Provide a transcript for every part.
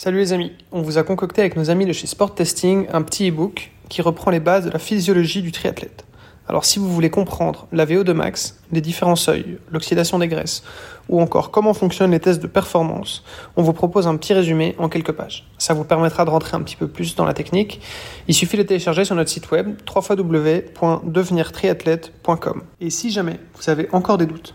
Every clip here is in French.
Salut les amis, on vous a concocté avec nos amis de chez Sport Testing un petit e-book qui reprend les bases de la physiologie du triathlète. Alors si vous voulez comprendre la VO2 max, les différents seuils, l'oxydation des graisses, ou encore comment fonctionnent les tests de performance, on vous propose un petit résumé en quelques pages. Ça vous permettra de rentrer un petit peu plus dans la technique. Il suffit de télécharger sur notre site web www.devenirtriathlète.com. Et si jamais vous avez encore des doutes,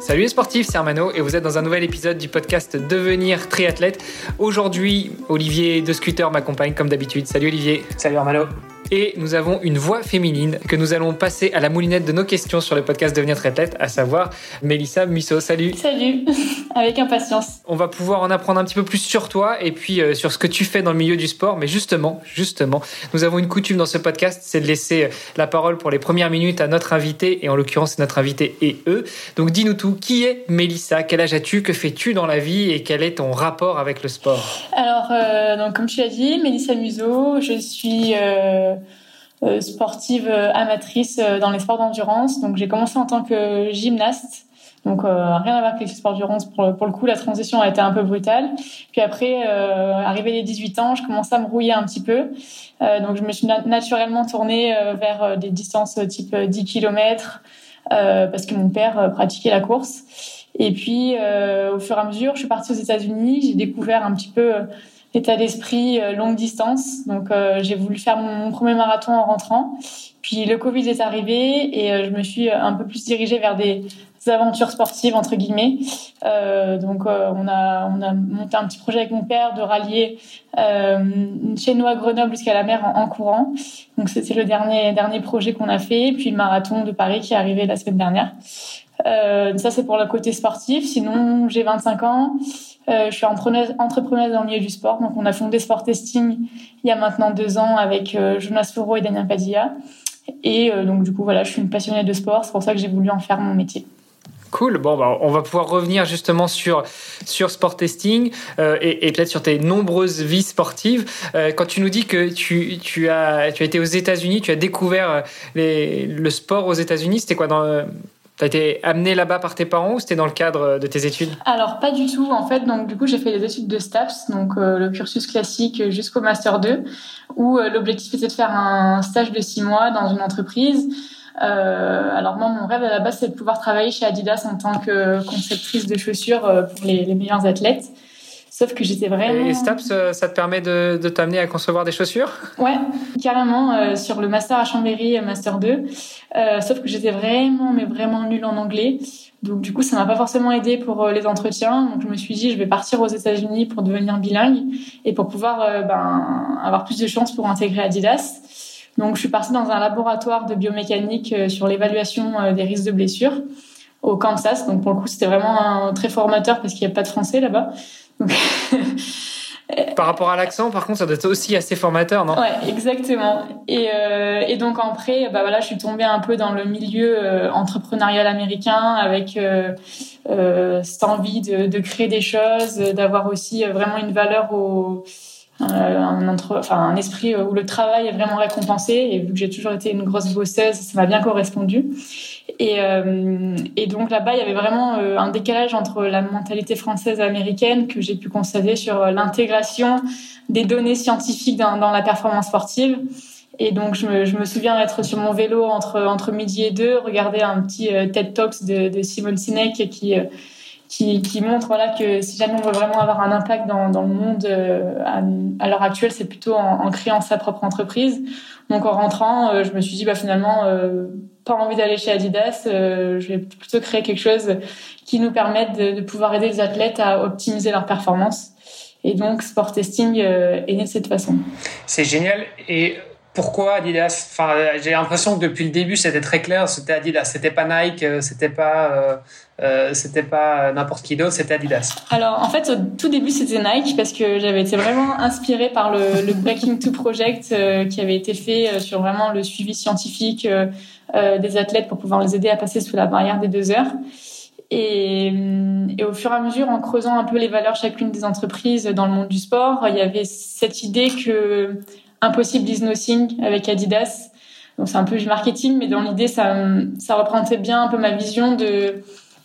Salut les sportifs, c'est Armano et vous êtes dans un nouvel épisode du podcast Devenir triathlète. Aujourd'hui, Olivier de Scooter m'accompagne comme d'habitude. Salut Olivier. Salut Armano et nous avons une voix féminine que nous allons passer à la moulinette de nos questions sur le podcast Devenir Triathlète, à savoir Mélissa Musso. Salut. Salut, avec impatience. On va pouvoir en apprendre un petit peu plus sur toi et puis euh, sur ce que tu fais dans le milieu du sport. Mais justement, justement, nous avons une coutume dans ce podcast, c'est de laisser euh, la parole pour les premières minutes à notre invité et en l'occurrence notre invité et eux. Donc dis-nous tout. Qui est Mélissa? Quel âge as-tu? Que fais-tu dans la vie? Et quel est ton rapport avec le sport? Alors, euh, donc, comme tu l'as dit, Mélissa Musso, je suis euh, sportive euh, amatrice euh, dans les sports d'endurance. Donc j'ai commencé en tant que gymnaste. Donc rien à voir avec les sports d'endurance. Pour, pour, le coup, la transition a été un peu brutale. Puis après, euh, arrivé les 18 ans, je commençais à me rouiller un petit peu. Euh, donc je me suis naturellement tournée vers des distances type 10 km parce que mon père pratiquait la course. Et puis au fur et à mesure, je suis partie aux États-Unis. J'ai découvert un petit peu état d'esprit euh, longue distance. Donc euh, j'ai voulu faire mon, premier marathon en rentrant. Puis le Covid est arrivé et euh, je me suis un peu plus dirigée vers des aventures sportives entre guillemets. Euh, donc on a on a monté un petit projet avec mon père de rallier euh, chez nous à Grenoble jusqu'à la mer en, courant. Donc c'était le dernier dernier projet qu'on a fait. Puis le marathon de Paris qui est arrivé la semaine dernière. Euh, ça c'est pour le côté sportif. Sinon j'ai 25 ans. Euh, je suis entrepreneuse, entrepreneuse dans le milieu du sport. Donc, on a fondé Sport Testing il y a maintenant deux ans avec euh, Jonas Foro et Daniel Padilla. Et euh, donc, du coup, voilà, je suis une passionnée de sport. C'est pour ça que j'ai voulu en faire mon métier. Cool. Bon, bah, on va pouvoir revenir justement sur sur sport testing euh, et, peut-être sur tes nombreuses vies sportives. Euh, quand tu nous dis que tu, tu as tu as été aux États-Unis, tu as découvert les, le sport aux États-Unis, c'était quoi T'as été amené là-bas par tes parents ou c'était dans le cadre de tes études? Alors pas du tout en fait. Donc du coup j'ai fait des études de STAPS, donc euh, le cursus classique jusqu'au master 2, où euh, l'objectif était de faire un stage de six mois dans une entreprise. Euh, alors moi mon rêve à la base c'est de pouvoir travailler chez Adidas en tant que conceptrice de chaussures euh, pour les, les meilleurs athlètes. Sauf que j'étais vraiment. Et STAPS, ça te permet de, de t'amener à concevoir des chaussures? Ouais, carrément, euh, sur le master à Chambéry, euh, master 2. Euh, sauf que j'étais vraiment, mais vraiment nulle en anglais. Donc du coup, ça m'a pas forcément aidé pour euh, les entretiens. Donc je me suis dit, je vais partir aux États-Unis pour devenir bilingue et pour pouvoir euh, ben, avoir plus de chances pour intégrer Adidas. Donc je suis partie dans un laboratoire de biomécanique sur l'évaluation des risques de blessures au Kansas. Donc pour le coup, c'était vraiment un, très formateur parce qu'il n'y a pas de français là-bas. Par rapport à l'accent, par contre, ça doit être aussi assez formateur, non? Ouais, exactement. Et, euh, et donc après, bah voilà, je suis tombée un peu dans le milieu euh, entrepreneurial américain avec euh, euh, cette envie de, de, créer des choses, d'avoir aussi vraiment une valeur au euh, un, entre, enfin, un esprit où le travail est vraiment récompensé. Et vu que j'ai toujours été une grosse bosseuse, ça m'a bien correspondu. Et, euh, et donc là-bas, il y avait vraiment euh, un décalage entre la mentalité française et américaine que j'ai pu constater sur euh, l'intégration des données scientifiques dans, dans, la performance sportive. Et donc, je me, je me souviens être sur mon vélo entre, entre midi et deux, regarder un petit TED Talks de, de Simone Sinek qui, qui, montre voilà, que si jamais on veut vraiment avoir un impact dans, dans le monde à, à l'heure actuelle, c'est plutôt en, créant sa propre entreprise. Donc, en rentrant, je me suis dit, bah, finalement, pas envie d'aller chez Adidas, euh, je vais plutôt créer quelque chose qui nous permette de, de, pouvoir aider les athlètes à optimiser leur performance. Et donc, Sport Testing euh, est né de cette façon. C'est génial. Et pourquoi Adidas? Enfin, j'ai l'impression que depuis le début, c'était très clair. C'était Adidas. C'était pas Nike. Euh, c'était pas. Euh, euh, c'était pas n'importe qui d'autre. C'était Adidas. Alors, en fait, au tout début, c'était Nike parce que j'avais été vraiment inspirée par le, le Breaking Two Project qui avait été fait sur vraiment le suivi scientifique des athlètes pour pouvoir les aider à passer sous la barrière des deux heures. Et, et, au fur et à mesure, en creusant un peu les valeurs chacune des entreprises dans le monde du sport, il y avait cette idée que Impossible is Nothing avec Adidas. Donc c'est un peu du marketing, mais dans l'idée, ça, ça représentait bien un peu ma vision de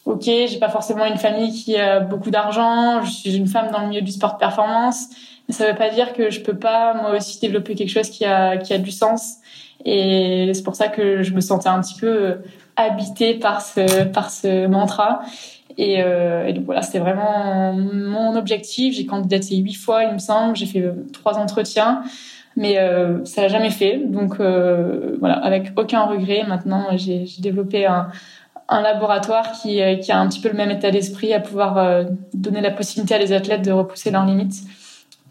ok, j'ai pas forcément une famille qui a beaucoup d'argent, je suis une femme dans le milieu du sport de performance, mais ça veut pas dire que je peux pas moi aussi développer quelque chose qui a qui a du sens. Et c'est pour ça que je me sentais un petit peu habitée par ce par ce mantra. Et, euh, et donc voilà, c'était vraiment mon objectif. J'ai candidaté huit fois, il me semble. J'ai fait trois entretiens mais euh, ça l'a jamais fait. Donc euh, voilà, avec aucun regret. Maintenant, j'ai développé un, un laboratoire qui, euh, qui, a un petit peu le même état d'esprit, à pouvoir euh, donner la possibilité à les athlètes de repousser leurs limites.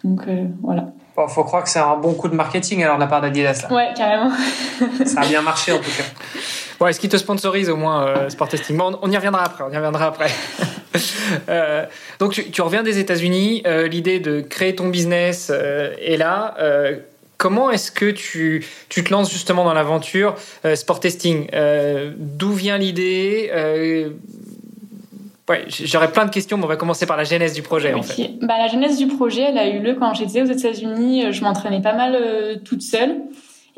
Donc euh, voilà. Bon, faut croire que c'est un bon coup de marketing alors de la part d'Adidas. Ouais, carrément. ça a bien marché en tout cas. Bon, est-ce qu'ils te sponsorisent au moins euh, Sport Testing bon, On y reviendra après. On y reviendra après. euh, donc tu, tu, reviens des États-Unis. Euh, L'idée de créer ton business est là. Comment est-ce que tu, tu, te lances justement dans l'aventure euh, sport testing? Euh, D'où vient l'idée? Euh, ouais, J'aurais plein de questions, mais on va commencer par la genèse du projet. En fait. bah, la genèse du projet, elle a eu lieu quand j'étais aux États-Unis. Je m'entraînais pas mal toute seule.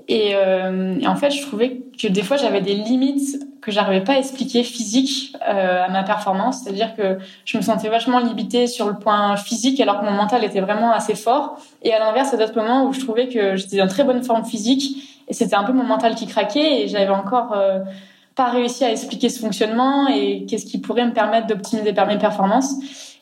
Et, et, en fait, je trouvais que des fois, j'avais des limites que j'arrivais pas à expliquer physique euh, à ma performance, c'est-à-dire que je me sentais vachement limitée sur le point physique alors que mon mental était vraiment assez fort. Et à l'inverse, à d'autres moments où je trouvais que j'étais en très bonne forme physique et c'était un peu mon mental qui craquait et j'avais encore euh, pas réussi à expliquer ce fonctionnement et qu'est-ce qui pourrait me permettre d'optimiser mes performances.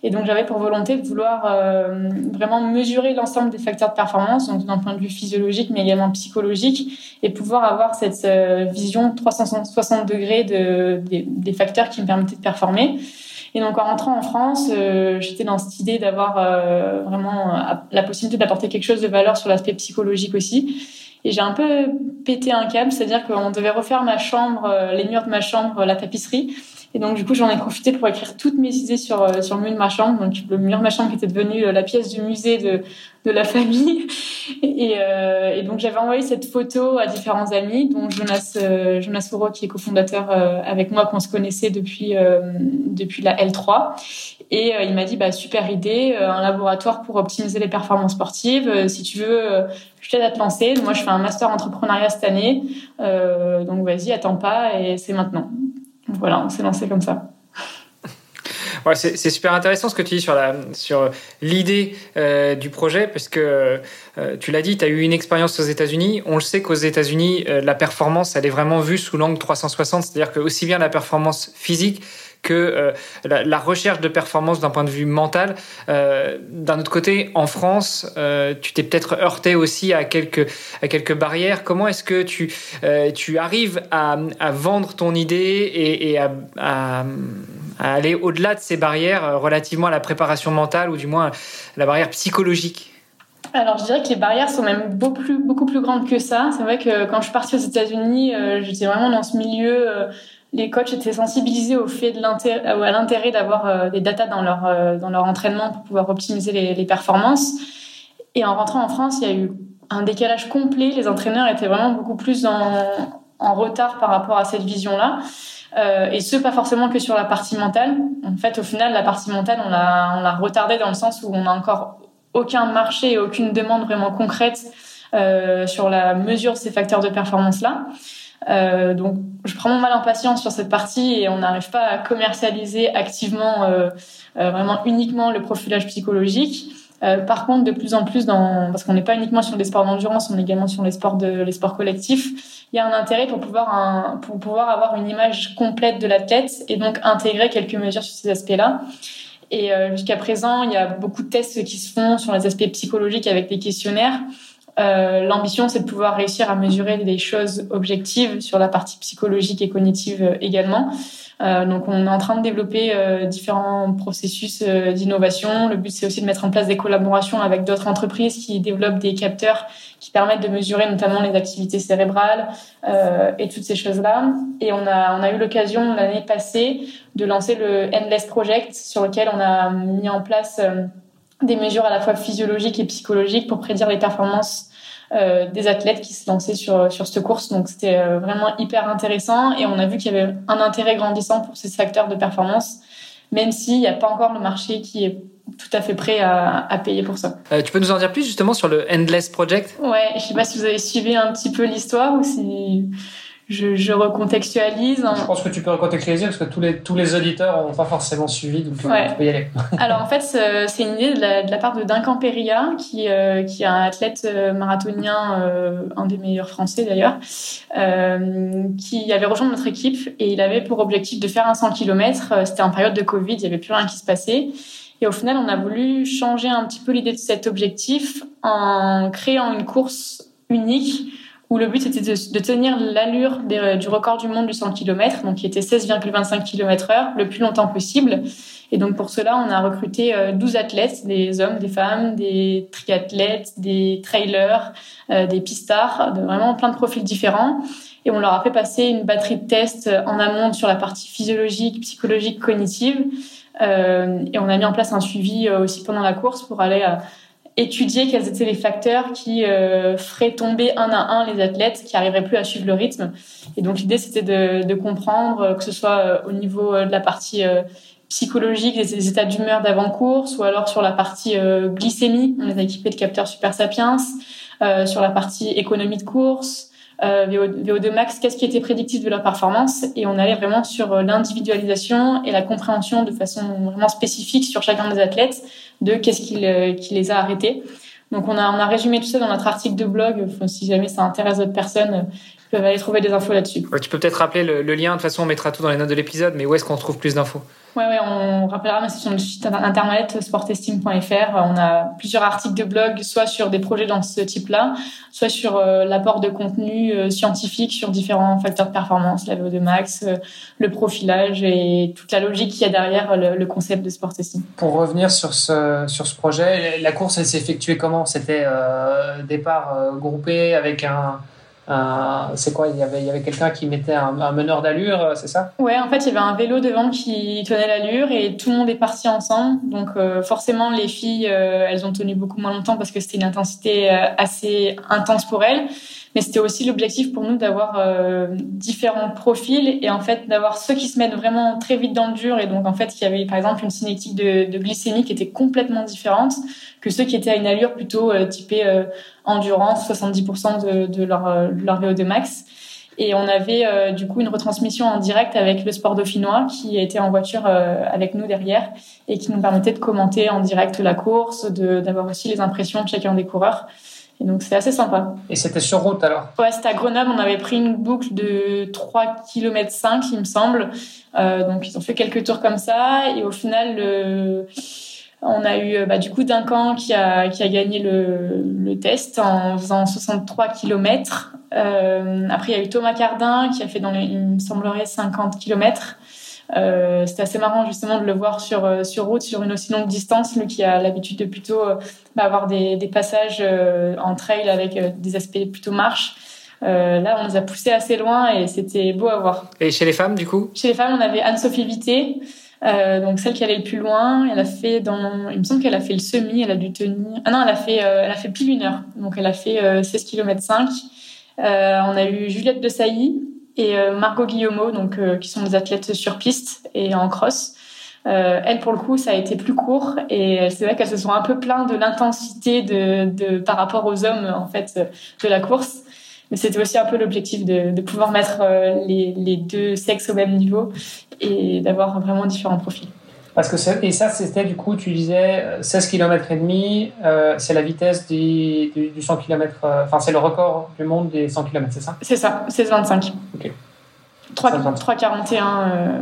Et donc j'avais pour volonté de vouloir euh, vraiment mesurer l'ensemble des facteurs de performance, donc d'un point de vue physiologique, mais également psychologique, et pouvoir avoir cette euh, vision 360 degrés de, des, des, facteurs qui me permettaient de performer. Et donc en rentrant en France, euh, j'étais dans cette idée d'avoir euh, vraiment la possibilité d'apporter quelque chose de valeur sur l'aspect psychologique aussi. Et j'ai un peu pété un câble, c'est-à-dire qu'on devait refaire ma chambre, les murs de ma chambre, la tapisserie. Et donc, du coup, j'en ai profité pour écrire toutes mes idées sur, euh, sur le mur de ma chambre. Donc, le mur de ma chambre qui était devenu euh, la pièce du musée de, de la famille. Et, euh, et donc, j'avais envoyé cette photo à différents amis, dont Jonas, euh, Jonas qui est cofondateur avec moi, qu'on se connaissait depuis, depuis la L3. Et il m'a dit, bah, super idée, un laboratoire pour optimiser les performances sportives. si tu veux, je t'aide à te lancer. Moi, je fais un master entrepreneuriat cette année. donc, vas-y, attends pas et c'est maintenant voilà, on s'est lancé comme ça. Ouais, c'est super intéressant ce que tu dis sur la sur l'idée euh, du projet parce que euh, tu l'as dit, tu as eu une expérience aux États-Unis. On le sait qu'aux États-Unis, euh, la performance, elle est vraiment vue sous l'angle 360, c'est-à-dire que aussi bien la performance physique que euh, la, recherche de performance d'un point de vue mental. Euh, d'un autre côté, en France, euh, tu t'es peut-être heurté aussi à quelques, à quelques barrières. Comment est-ce que tu, tu arrives à, à, vendre ton idée et, à, à, à, aller au-delà de ces barrières relativement à la préparation mentale ou du moins la barrière psychologique? Alors, je dirais que les barrières sont même beaucoup plus grandes que ça. C'est vrai que quand je suis partie aux États-Unis, j'étais vraiment dans ce milieu les coachs étaient sensibilisés au fait de l'intérêt, à l'intérêt d'avoir euh, des datas dans leur euh, dans leur entraînement pour pouvoir optimiser les, performances. Et en rentrant en France, il y a eu un décalage complet. Les entraîneurs étaient vraiment beaucoup plus en, retard par rapport à cette vision-là. Euh, et ce, pas forcément que sur la partie mentale. En fait, au final, la partie mentale, on l'a on l'a retardée dans le sens où on n'a encore aucun marché et aucune demande vraiment concrète sur la mesure de ces facteurs de performance-là. Euh, donc, je prends mon mal en patience sur cette partie et on n'arrive pas à commercialiser activement, euh, euh, vraiment uniquement le profilage psychologique. Euh, par contre, de plus en plus, dans, parce qu'on n'est pas uniquement sur les sports d'endurance, on est également sur les sports de, les sports collectifs. Il y a un intérêt pour pouvoir un, pour pouvoir avoir une image complète de l'athlète et donc intégrer quelques mesures sur ces aspects-là. Et euh, jusqu'à présent, il y a beaucoup de tests qui se font sur les aspects psychologiques avec des questionnaires. Euh, L'ambition, c'est de pouvoir réussir à mesurer des choses objectives sur la partie psychologique et cognitive euh, également. Euh, donc, on est en train de développer différents processus d'innovation. Le but, c'est aussi de mettre en place des collaborations avec d'autres entreprises qui développent des capteurs qui permettent de mesurer notamment les activités cérébrales et toutes ces choses-là. Et on a, on a eu l'occasion l'année passée de lancer le Endless Project sur lequel on a mis en place des mesures à la fois physiologiques et psychologiques pour prédire les performances euh, des athlètes qui se lançaient sur sur cette course. Donc c'était euh, vraiment hyper intéressant et on a vu qu'il y avait un intérêt grandissant pour ces facteurs de performance, même s'il n'y a pas encore le marché qui est tout à fait prêt à, à payer pour ça. Euh, tu peux nous en dire plus justement sur le Endless Project? Ouais, je sais pas si vous avez suivi un petit peu l'histoire ou si je, je, recontextualise. Je pense que tu peux recontextualiser parce que tous les, tous les auditeurs n'ont pas forcément suivi, donc euh, tu peux y aller. Alors en fait, c'est une idée de la, de la part de Duncan Perilla, qui, euh, qui est un athlète euh, marathonien, euh, un des meilleurs français d'ailleurs, euh, qui avait rejoint notre équipe et il avait pour objectif de faire un 100 km. C'était en période de Covid, il n'y avait plus rien qui se passait. Et au final, on a voulu changer un petit peu l'idée de cet objectif en créant une course unique où le but c'était de, tenir l'allure du record du monde du 100 km, donc qui était 16,25 km heure, le plus longtemps possible. Et donc pour cela, on a recruté 12 euh, athlètes, des hommes, des femmes, des triathlètes, des trailers, euh, des pistards, de vraiment plein de profils différents. Et on leur a fait passer une batterie de tests en amont sur la partie physiologique, psychologique, cognitive. Euh, et on a mis en place un suivi aussi pendant la course pour aller à étudier quels étaient les facteurs qui euh, feraient tomber un à un les athlètes qui arriveraient plus à suivre le rythme. Et donc l'idée c'était de, de, comprendre euh, que ce soit euh, au niveau de la partie psychologique, des états d'humeur d'avant-course, ou alors sur la partie glycémie, on les a équipés de capteurs Super Sapiens, sur la partie économie de course, euh, VO2 max, qu'est-ce qui était prédictif de leur performance? Et on allait vraiment sur euh, l'individualisation et la compréhension de façon vraiment spécifique sur chacun des athlètes de qu'est-ce qui, qui, les a arrêtés. Donc on a, résumé tout ça dans notre article de blog. si jamais ça intéresse d'autres personnes, peuvent aller trouver des infos là-dessus. tu peux peut-être rappeler le, lien. De toute façon, on mettra tout dans les notes de l'épisode. Mais où est-ce qu'on trouve plus d'infos? Ouais, ouais, on rappellera, mais c'est sur le site internet sporttesting.fr. On a plusieurs articles de blog, soit sur des projets dans ce type-là, soit sur euh, l'apport de contenu euh, scientifique sur différents facteurs de performance, la VO2 max, euh, le profilage et toute la logique qu'il y a derrière le, le, concept de sport testing. Pour revenir sur ce, sur ce projet, la course, elle s'est effectuée comment? C'était départ groupé avec un c'est quoi Il y avait, il y avait quelqu'un qui mettait un, un meneur d'allure, euh, c'est ça? Ouais, en fait, il y avait un vélo devant qui tenait l'allure et tout le monde est parti ensemble. Donc, euh, forcément, les filles, euh, elles ont tenu beaucoup moins longtemps parce que c'était une intensité assez intense pour elles mais c'était aussi l'objectif pour nous d'avoir euh, différents profils et en fait d'avoir ceux qui se mettent vraiment très vite dans le dur et donc en fait qui avaient par exemple une cinétique de, de glycémie qui était complètement différente que ceux qui étaient à une allure plutôt euh, typée euh, endurance, 70% de, de leur, euh, leur VO2 max. Et on avait du coup une retransmission en direct avec le sport dauphinois qui était en voiture avec nous derrière et qui nous permettait de commenter en direct la course, d'avoir aussi les impressions de chacun des coureurs. Et donc c'était assez sympa. Et c'était sur route alors? Ouais, c'était à Grenoble. On avait pris une boucle de 3 km 5, il me semble. Euh, donc ils ont fait quelques tours comme ça. Et au final, on a eu bah, du coup Duncan qui a, qui a gagné le, le test en faisant 63 km. Euh, après, il y a eu Thomas Cardin qui a fait dans les, il me semblerait, 50 km. Euh, c'était assez marrant justement de le voir sur euh, sur route sur une aussi longue distance, lui qui a l'habitude de plutôt euh, bah, avoir des, des passages en trail avec des aspects plutôt marche. Euh, là, on nous a poussé assez loin et c'était beau à voir. Et chez les femmes, du coup? Chez les femmes, on avait Anne-Sophie Vité, euh, donc celle qui allait le plus loin. Elle a fait dans, il me semble qu'elle a fait le semi. Elle a dû tenir. Ah non, elle a fait, elle a fait plus d'une heure. Donc elle a fait 16 km 5. on a eu Juliette de Sailly et euh, Margot Guillaumeau, donc euh, qui sont des athlètes sur piste et en cross. Euh, elles, pour le coup, ça a été plus court et c'est vrai qu'elles se sont un peu plaintes de l'intensité de, de, par rapport aux hommes en fait de la course. Mais c'était aussi un peu l'objectif de, de, pouvoir mettre les, les, deux sexes au même niveau et d'avoir vraiment différents profils. Parce que et ça, c'était du coup, tu disais 16 km et demi, euh, c'est la vitesse du, du, 100 km, euh, enfin, c'est le record du monde des 100 km, c'est ça? C'est ça, 16,25. Ok. 3,41 euh,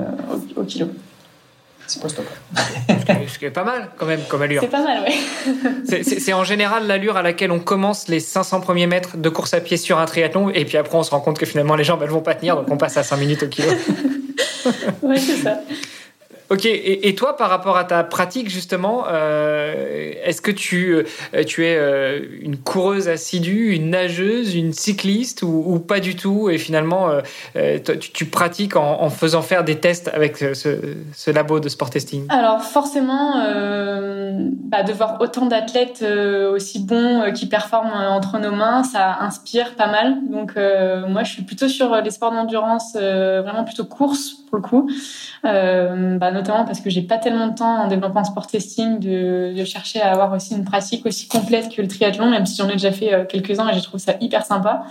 au, au, kilo. C'est pas stop. Ce qui est pas mal quand même comme allure. C'est pas mal, oui. c'est en général l'allure à laquelle on commence les 500 premiers mètres de course à pied sur un triathlon et puis après on se rend compte que finalement les jambes elles vont pas tenir donc on passe à 5 minutes au kilo. oui, c'est ça. Ok, et, toi, par rapport à ta pratique, justement, euh, est-ce que tu, euh, tu es euh, une coureuse assidue, une nageuse, une cycliste ou, pas du tout Et finalement, tu, pratiques en, faisant faire des tests avec ce, labo de sport testing? Alors, forcément, bah, de voir autant d'athlètes aussi bons qui performent entre nos mains, ça inspire pas mal. Donc, moi, je suis plutôt sur les sports d'endurance, vraiment plutôt course pour le coup. Bah, notamment parce que j'ai pas tellement de temps en développement sport testing de, de, chercher à avoir aussi une pratique aussi complète que le triathlon, même si j'en ai déjà fait euh, quelques-uns et j'ai trouvé ça hyper sympa.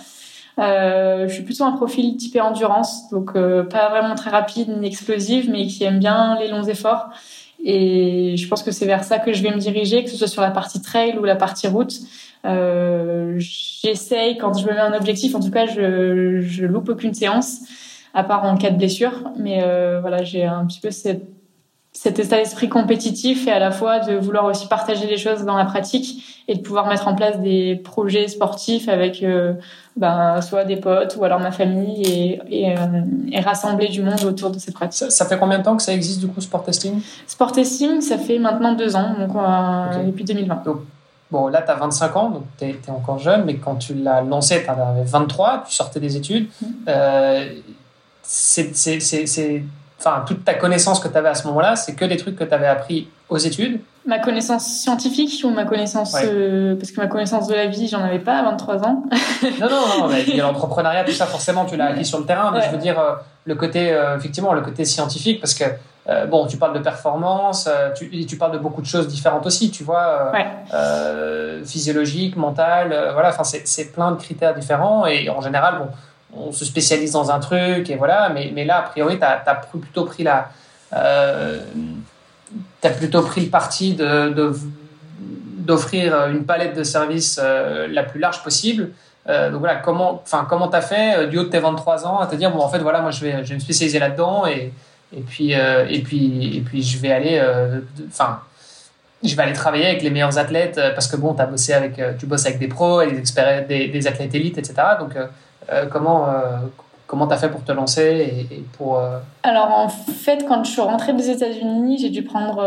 Euh, je suis plutôt un profil typé endurance, donc euh, pas vraiment très rapide ni explosive, mais qui aime bien les longs efforts. Et je pense que c'est vers ça que je vais me diriger, que ce soit sur la partie trail ou la partie route. Euh, J'essaye, quand je me mets un objectif, en tout cas, je, je loupe aucune séance à part en cas de blessure. Mais euh, voilà, j'ai un petit peu cette, cet état d'esprit compétitif et à la fois de vouloir aussi partager les choses dans la pratique et de pouvoir mettre en place des projets sportifs avec euh, ben, soit des potes ou alors ma famille et, et, euh, et, rassembler du monde autour de cette pratique. Ça, fait combien de temps que ça existe du coup, Sport Testing? Sport Testing, ça fait maintenant deux ans, donc depuis 2020. bon, là, tu as 25 ans, donc tu es, encore jeune, mais quand tu l'as lancé, tu avais 23, tu sortais des études. Mmh. Euh, c'est enfin toute ta connaissance que tu avais à ce moment-là, c'est que des trucs que tu avais appris aux études. Ma connaissance scientifique ou ma connaissance euh, parce que ma connaissance de la vie, j'en avais pas à 23 ans. non non non, mais l'entrepreneuriat tout ça forcément tu l'as acquis sur le terrain, mais je veux dire euh, le côté euh, effectivement le côté scientifique parce que bon, tu parles de performance, tu, tu parles de beaucoup de choses différentes aussi, tu vois, physiologique, mental, voilà, enfin c'est plein de critères différents et en général bon on se spécialise dans un truc et voilà. Mais, mais là, a priori, tu as, plutôt pris la. Euh, plutôt pris le parti de, d'offrir une palette de services euh, la plus large possible. Euh, donc voilà, comment, enfin, comment t'as fait euh, du haut de tes 23 ans à te dire bon en fait voilà moi je vais, je vais me spécialiser là-dedans et et puis et puis et puis je vais aller, enfin je vais aller travailler avec les meilleurs athlètes parce que bon as bossé avec, tu bosses avec des pros, et des des, des athlètes élites, etc. Donc comment euh, comment tu as fait pour te lancer et, pour euh, Alors en fait, quand je suis rentrée des États-Unis, j'ai dû prendre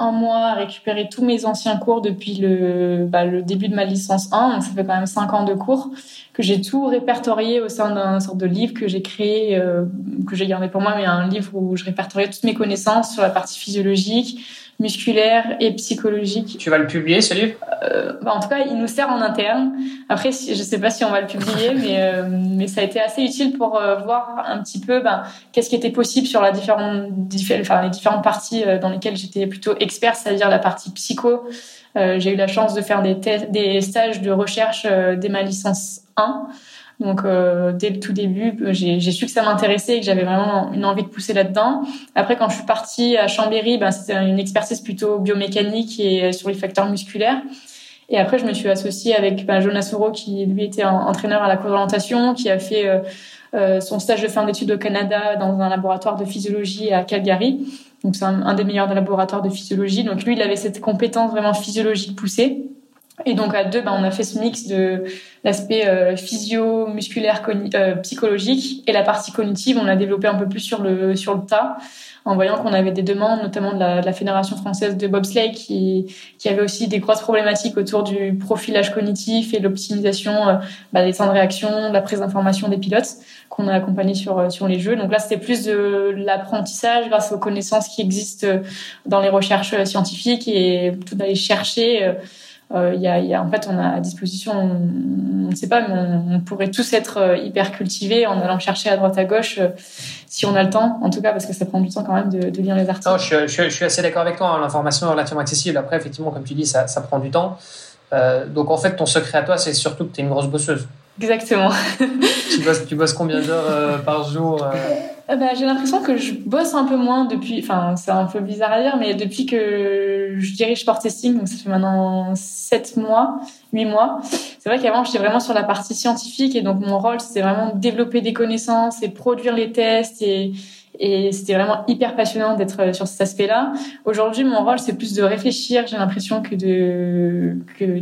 un mois à récupérer tous mes anciens cours depuis le, bah, le début de ma licence 1, donc ça fait quand même 5 ans de cours que j'ai tout répertorié au sein d'un sorte de livre que j'ai créé, que j'ai gardé pour moi, mais un livre où je répertoriais toutes mes connaissances sur la partie physiologique, musculaire et psychologique. Tu vas le publier ce livre? Euh, bah En tout cas, il nous sert en interne. Après, je ne sais pas si on va le publier, mais, euh, mais ça a été assez utile pour euh, voir un petit peu ben, qu'est-ce qui était possible sur la différente, enfin, les différentes parties dans lesquelles j'étais plutôt expert, c'est-à-dire la partie psycho. J'ai eu la chance de faire des, des stages de recherche dès ma licence 1. Donc euh, dès le tout début, j'ai su que ça m'intéressait et que j'avais vraiment une envie de pousser là-dedans. Après, quand je suis partie à Chambéry, ben, c'était une expertise plutôt biomécanique et sur les facteurs musculaires. Et après, je me suis associée avec ben, Jonas Soro, qui lui était entraîneur à la cour d'orientation, qui a fait euh, euh, son stage de fin d'études au Canada dans un laboratoire de physiologie à Calgary. Donc c'est un, un, des meilleurs laboratoires de physiologie. Donc lui, il avait cette compétence vraiment physiologique poussée. Et donc à deux, ben, on a fait ce mix de l'aspect euh, physio, musculaire, euh, psychologique et la partie cognitive, on l'a développé un peu plus sur le sur le tas en voyant qu'on avait des demandes, notamment de la, de la, Fédération française de bobsleigh, qui, qui avait aussi des grosses problématiques autour du profilage cognitif et l'optimisation euh, bah, des temps de réaction, de la prise d'information des pilotes, qu'on a accompagné sur, euh, sur les jeux. Donc là, c'était plus de l'apprentissage grâce aux connaissances qui existent dans les recherches scientifiques et tout d'aller chercher euh, a, en fait, on a à disposition, on ne sait pas, mais on, pourrait tous être euh, hyper cultivés en allant chercher à droite à gauche euh, si on a le temps, en tout cas, parce que ça prend du temps quand même de, lire les articles. Non, je, suis assez d'accord avec toi. Hein, L'information est relativement accessible. Après, effectivement, comme tu dis, ça, prend du temps. Euh, donc, en fait, ton secret à toi, c'est surtout que tu es une grosse bosseuse. Exactement. tu, bosses, tu bosses combien d'heures par jour euh, bah, j'ai l'impression que je bosse un peu moins depuis, enfin, c'est un peu bizarre à dire, mais depuis que je dirige Sport Testing, donc ça fait maintenant 7 mois, 8 mois. C'est vrai qu'avant, j'étais vraiment sur la partie scientifique et donc mon rôle, c'était vraiment développer des connaissances et produire les tests et, et c'était vraiment hyper passionnant d'être euh, sur cet aspect-là. Aujourd'hui, mon rôle, c'est plus de réfléchir, j'ai l'impression, que de,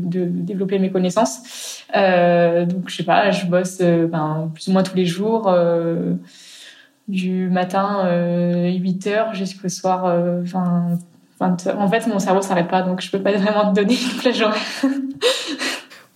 développer mes connaissances. Euh, donc, je sais pas, je bosse euh, ben, plus ou moins tous les jours. Euh, du matin 8 heures jusqu'au soir 20, 20 heures. En fait, mon cerveau s'arrête pas, donc je peux pas vraiment te donner toute la journée.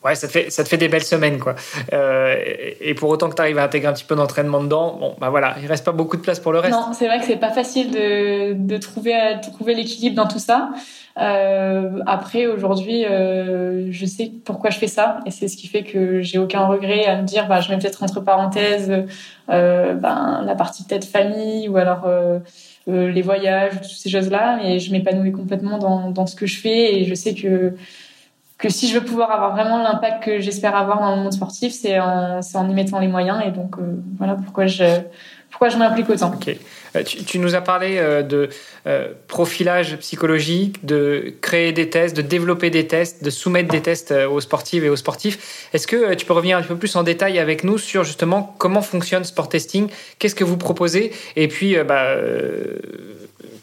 Ouais, ça te fait, ça te fait des belles semaines, quoi. Euh, et pour autant que tu arrives à intégrer un petit peu d'entraînement dedans, bon, bah voilà, il reste pas beaucoup de place pour le reste. Non, c'est vrai que c'est pas facile de, de trouver, de trouver l'équilibre dans tout ça. Euh, après, aujourd'hui, euh, je sais pourquoi je fais ça, et c'est ce qui fait que j'ai aucun regret à me dire, bah, je mets peut-être entre parenthèses, euh, ben, la partie peut-être famille, ou alors euh, euh, les voyages, toutes ces choses-là, mais je m'épanouis complètement dans, dans ce que je fais, et je sais que que si je veux pouvoir avoir vraiment l'impact que j'espère avoir dans le monde sportif, c'est en, y mettant les moyens. Et donc, euh, voilà pourquoi je, pourquoi je m'implique autant. Euh, tu, tu, nous as parlé euh, de profilage psychologique, de créer des tests, de développer des tests, de soumettre des tests aux sportives et aux sportifs. Est-ce que tu peux revenir un peu plus en détail avec nous sur justement comment fonctionne Sport Testing Qu'est-ce que vous proposez? Et puis, bah,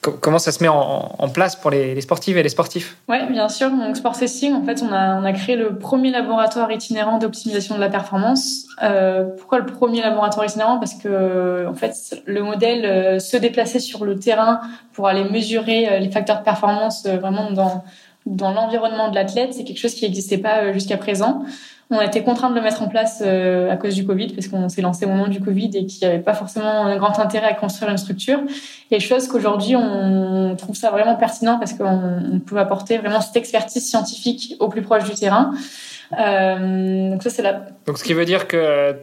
comment ça se met en, place pour les, sportives et les sportifs? Oui, bien sûr. Donc, Sport en fait, on a, on a créé le premier laboratoire itinérant d'optimisation de la performance. Euh, pourquoi le premier laboratoire itinérant? Parce que, en fait, le modèle euh, se déplaçait sur le terrain pour aller mesurer euh, les facteurs de performance euh, vraiment dans, dans l'environnement de l'athlète. C'est quelque chose qui n'existait pas jusqu'à présent. On a été contraint de le mettre en place euh, à cause du Covid, parce qu'on s'est lancé au moment du Covid et qu'il n'y avait pas forcément un grand intérêt à construire une structure. Et chose qu'aujourd'hui, on trouve ça vraiment pertinent parce qu'on peut apporter vraiment cette expertise scientifique au plus proche du terrain. Euh, donc ça, c'est la... Donc ce qui veut dire que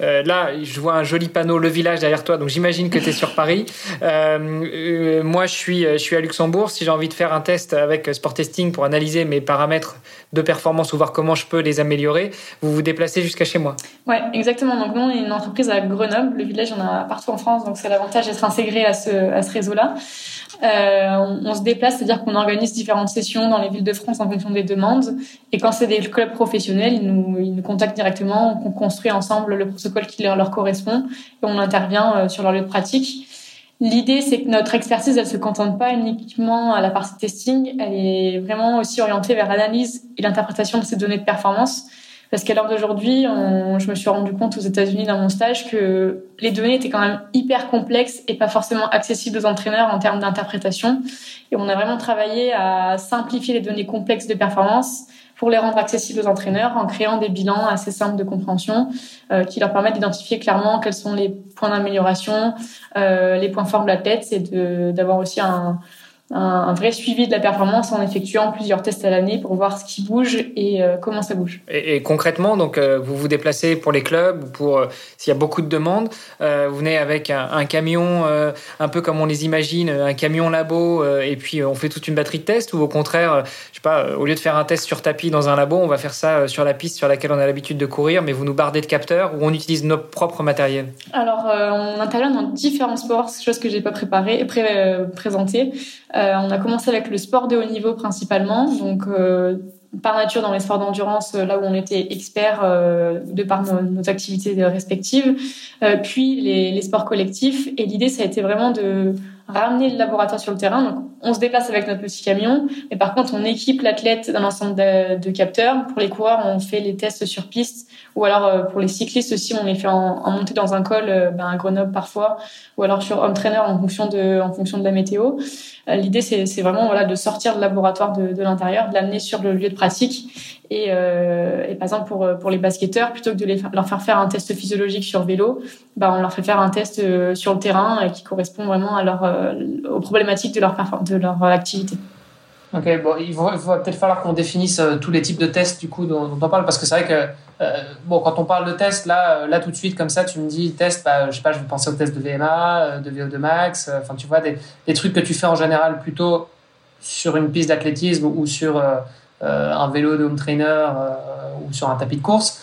euh, là, je vois un joli panneau Le Village derrière toi, donc j'imagine que tu es sur Paris. Euh, euh, moi, je suis, je suis à Luxembourg. Si j'ai envie de faire un test avec Sport Testing pour analyser mes paramètres de performance ou voir comment je peux les améliorer, vous vous déplacez jusqu'à chez moi. Ouais, exactement. Donc nous, on est une entreprise à Grenoble. Le Village, on a partout en France, donc c'est l'avantage d'être intégré à ce, à ce réseau-là. Euh, on, se déplace, c'est-à-dire qu'on organise différentes sessions dans les villes de France en fonction des demandes. Et quand c'est des clubs professionnels, ils nous, ils nous contactent directement, on construit ensemble le protocole qui leur, leur correspond et on intervient euh, sur leur lieu de pratique. L'idée, c'est que notre expertise, elle se contente pas uniquement à la partie testing, elle est vraiment aussi orientée vers l'analyse et l'interprétation de ces données de performance. Parce qu'à l'heure d'aujourd'hui, je me suis rendu compte aux États-Unis dans mon stage que les données étaient quand même hyper complexes et pas forcément accessibles aux entraîneurs en termes d'interprétation. Et on a vraiment travaillé à simplifier les données complexes de performance pour les rendre accessibles aux entraîneurs en créant des bilans assez simples de compréhension euh, qui leur permettent d'identifier clairement quels sont les points d'amélioration, euh, les points forts de la tête, c'est d'avoir aussi un, un, vrai suivi de la performance en effectuant plusieurs tests à l'année pour voir ce qui bouge et euh, comment ça bouge. Et, concrètement, donc euh, vous vous déplacez pour les clubs, pour euh, s'il y a beaucoup de demandes, vous venez avec un, camion, un peu comme on les imagine, un camion labo, et puis on fait toute une batterie de tests, ou au contraire, je sais pas, au lieu de faire un test sur tapis dans un labo, on va faire ça sur la piste sur laquelle on a l'habitude de courir, mais vous nous bardez de capteurs, ou on utilise nos propres matériels? Alors, on intervient dans différents sports, chose que j'ai pas préparé, pré présenté. Euh, on a commencé avec le sport de haut niveau principalement, donc euh, par nature dans les sports d'endurance, euh, là où on était expert de par nos, activités respectives, puis les, les, sports collectifs. Et l'idée, ça a été vraiment de ramener le laboratoire sur le terrain. Donc, on se déplace avec notre petit camion, mais par contre, on équipe l'athlète d'un ensemble de, capteurs. Pour les coureurs, on fait les tests sur piste, ou alors pour les cyclistes aussi, on les fait en, montée dans un col, ben, à Grenoble parfois, ou alors sur home trainer en fonction de, en fonction de la météo. Euh, l'idée, c'est vraiment voilà, de sortir le laboratoire de, de l'intérieur, de l'amener sur le lieu de pratique. Et, euh, et, par exemple, pour, pour les basketteurs, plutôt que de les, leur faire faire un test physiologique sur vélo, bah, on leur fait faire un test euh, sur le terrain qui correspond vraiment à leur, aux problématiques de leur, de leur activité. Ok, bon, il va, peut-être falloir qu'on définisse tous les types de tests du coup dont, on parle parce que c'est vrai que euh, bon, quand on parle de test, là, euh, là tout de suite, comme ça, tu me dis test, bah, je sais pas, je vais penser au test de VMA, euh, de VO2 max, enfin, tu vois, des, des, trucs que tu fais en général plutôt sur une piste d'athlétisme ou sur un vélo de home trainer ou sur un tapis de course.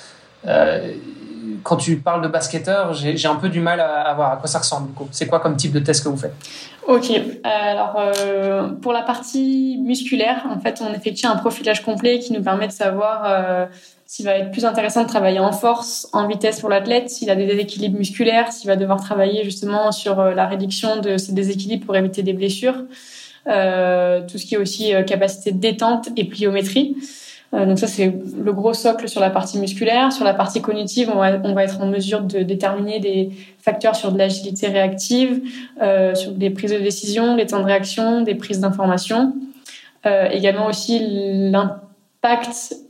quand tu parles de basketteur, j'ai un peu du mal à, voir à quoi ça ressemble. C'est quoi comme type de test que vous faites? Ok, alors euh, pour la partie musculaire, en fait, on effectue un profilage complet qui nous permet de savoir euh, s'il va être plus intéressant de travailler en force, en vitesse pour l'athlète, s'il a des déséquilibres musculaires, s'il va devoir travailler justement sur euh, la réduction de ces déséquilibres pour éviter des blessures, euh, tout ce qui est aussi euh, capacité de détente et pliométrie. donc ça, c'est le gros socle sur la partie musculaire. Sur la partie cognitive, on va, on va être en mesure de déterminer des facteurs sur de l'agilité réactive, sur des prises de décision, les temps de réaction, des prises d'information. également aussi l'impact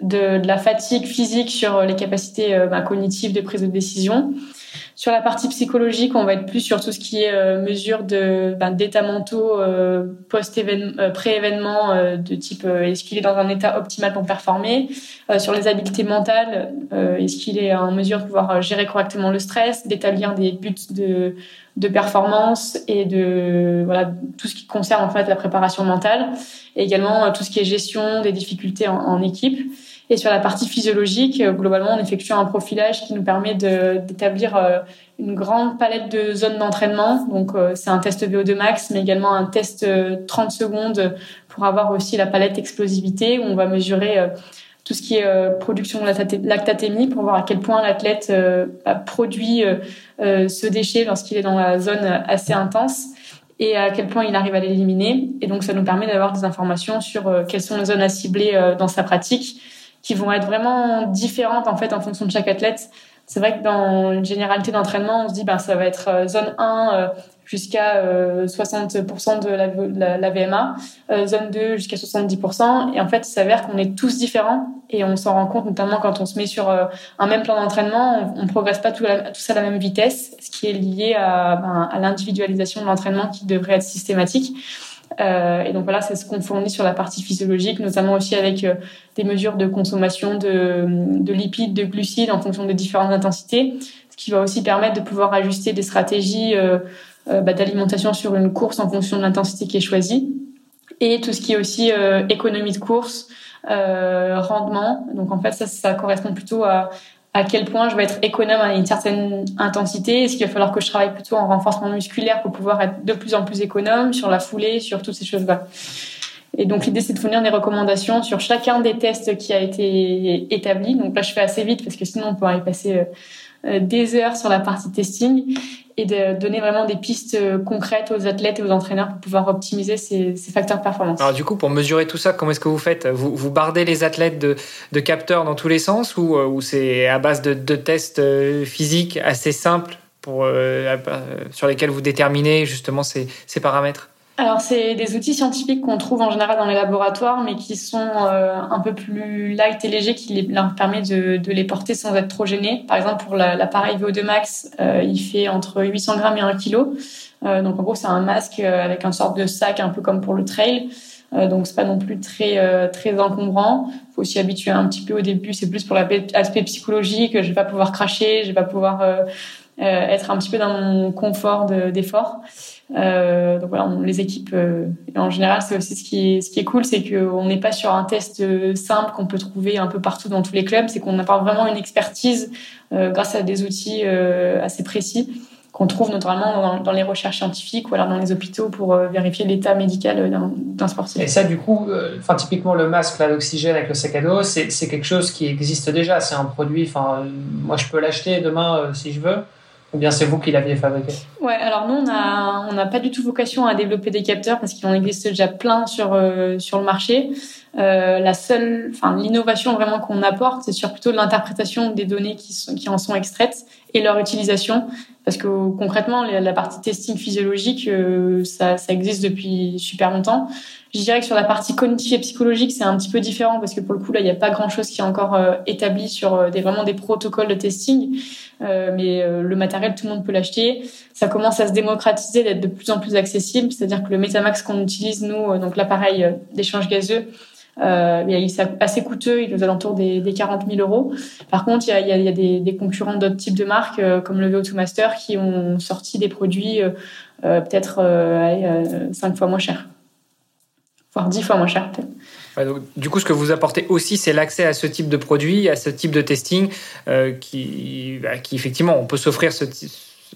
de, la fatigue physique sur les capacités bah, cognitives de prise de décision. Sur la partie psychologique, on va être plus sur tout ce qui est euh, mesure de ben, d'état mentaux euh, post euh, pré-événement euh, de type est-ce qu'il est dans un état optimal pour performer? sur les habiletés mentales, est-ce qu'il est en mesure de pouvoir gérer correctement le stress, d'établir des buts de de performance et de voilà tout ce qui concerne en fait la préparation mentale et également tout ce qui est gestion des difficultés en équipe. Et sur la partie physiologique, euh, globalement, on effectue un profilage qui nous permet d'établir euh, une grande palette de zones d'entraînement. Donc, euh, c'est un test VO2 max, mais également un test 30 secondes pour avoir aussi la palette explosivité où on va mesurer tout ce qui est production de lactatémie pour voir à quel point l'athlète produit ce déchet lorsqu'il est dans la zone assez intense et à quel point il arrive à l'éliminer. Et donc, ça nous permet d'avoir des informations sur quelles sont les zones à cibler dans sa pratique qui vont être vraiment différentes en fait en fonction de chaque athlète. C'est vrai que dans une généralité d'entraînement, on se dit ben ça va être euh, zone 1 euh, jusqu'à 60% euh, de la, la, VMA, zone 2 jusqu'à 70%. Et en fait, il s'avère qu'on est tous différents et on s'en rend compte notamment quand on se met sur un même plan d'entraînement, on, ne progresse pas tous à la même vitesse, ce qui est lié à, ben, à l'individualisation de l'entraînement qui devrait être systématique. Euh, et donc voilà, c'est ce qu'on fournit sur la partie physiologique, notamment aussi avec euh, des mesures de consommation de, de, lipides, de glucides en fonction des différentes intensités, ce qui va aussi permettre de pouvoir ajuster des stratégies euh, bah, d'alimentation sur une course en fonction de l'intensité qui est choisie. Et tout ce qui est aussi économie de course, rendement. Donc en fait, ça, ça correspond plutôt à à quel point je vais être économe à une certaine intensité Est-ce qu'il va falloir que je travaille plutôt en renforcement musculaire pour pouvoir être de plus en plus économe sur la foulée, sur toutes ces choses-là? Et donc l'idée c'est de fournir des recommandations sur chacun des tests qui a été établi. Donc là je fais assez vite parce que sinon on pourrait y passer euh, des heures sur la partie testing et de donner vraiment des pistes euh, concrètes aux athlètes et aux entraîneurs pour pouvoir optimiser ces, ces facteurs de performance. Alors du coup, pour mesurer tout ça, comment est-ce que vous faites? Vous, vous bardez les athlètes de, capteurs dans tous les sens ou, euh, c'est à base de, tests physiques assez simples pour, sur lesquels vous déterminez justement ces paramètres? Alors, c'est des outils scientifiques qu'on trouve en général dans les laboratoires, mais qui sont euh, un peu plus light et légers, qui leur permet de, de, les porter sans être trop gênés. Par exemple, pour l'appareil VO2 Max, euh, il fait entre 800 grammes et 1 kg. Euh, donc, en gros, c'est un masque avec un sorte de sac, un peu comme pour le trail. donc, c'est pas non plus très très encombrant. Faut s'y habituer un petit peu au début. C'est plus pour l'aspect psychologique. Je vais pas pouvoir cracher, je vais pas pouvoir être un petit peu dans mon confort d'effort. Euh, donc voilà, on les équipe. Euh, en général, c'est aussi ce qui est, cool, c'est qu'on n'est pas sur un test euh, simple qu'on peut trouver un peu partout dans tous les clubs. C'est qu'on apporte vraiment une expertise grâce à des outils assez précis qu'on trouve notamment dans, les recherches scientifiques ou alors dans les hôpitaux pour vérifier l'état médical d'un sportif. Et ça, du coup, enfin typiquement le masque, l'oxygène avec le sac à dos, c'est quelque chose qui existe déjà. C'est un produit. Enfin, moi, je peux l'acheter demain si je veux. Ou bien c'est vous qui l'aviez fabriqué Ouais, alors nous, on n'a on a pas du tout vocation à développer des capteurs parce qu'il en existe déjà plein sur, euh, sur le marché. Euh, la seule, enfin, l'innovation vraiment qu'on apporte, c'est sur plutôt l'interprétation des données qui, sont, qui en sont extraites et leur utilisation. Parce que concrètement, la partie testing physiologique, euh, ça, ça existe depuis super longtemps. Je dirais que sur la partie cognitive et psychologique, c'est un petit peu différent parce que pour le coup, là, il n'y a pas grand-chose qui est encore euh, établi sur euh, des, vraiment des protocoles de testing. Euh, mais le matériel, tout le monde peut l'acheter. Ça commence à se démocratiser, d'être de plus en plus accessible. C'est-à-dire que le Metamax qu'on utilise, nous, donc l'appareil d'échange gazeux, il est assez coûteux, il est aux alentours des, des 40 000 euros. Par contre, il y a, des, concurrents d'autres types de marques, comme le VO2 Master, qui ont sorti des produits peut-être cinq fois moins chers voire dix fois moins cher donc, du coup, ce que vous apportez aussi, c'est l'accès à ce type de produit, à ce type de testing, euh, qui, bah, qui effectivement, on peut s'offrir ce,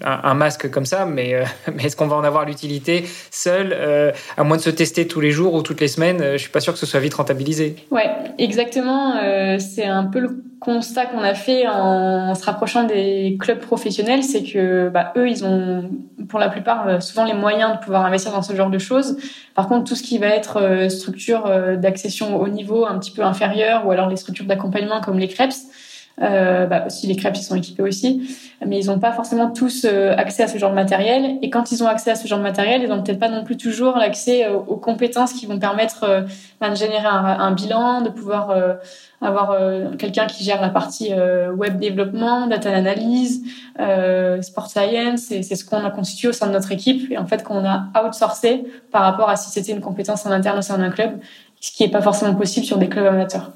un, masque comme ça, mais, euh, mais est-ce qu'on va en avoir l'utilité seul, euh, à moins de se tester tous les jours ou toutes les semaines Je suis pas sûr que ce soit vite rentabilisé. Ouais, exactement. c'est un peu le constat qu'on a fait en, se rapprochant des clubs professionnels, c'est que bah, eux, ils ont pour la plupart euh, souvent les moyens de pouvoir investir dans ce genre de choses. Par contre, tout ce qui va être euh, structure euh, d'accession au niveau un petit peu inférieur, ou alors les structures d'accompagnement comme les CREPS, euh, bah, aussi les crêpes ils sont équipés aussi, mais ils n'ont pas forcément tous euh, accès à ce genre de matériel. Et quand ils ont accès à ce genre de matériel, ils n'ont peut-être pas non plus toujours l'accès euh, aux compétences qui vont permettre bah, de générer un, un, bilan, de pouvoir avoir quelqu'un qui gère la partie web développement, data analyse, sport science. C'est ce qu'on a constitué au sein de notre équipe et en fait qu'on a outsourcé par rapport à si c'était une compétence en interne au sein d'un club, ce qui n'est pas forcément possible sur des clubs amateurs.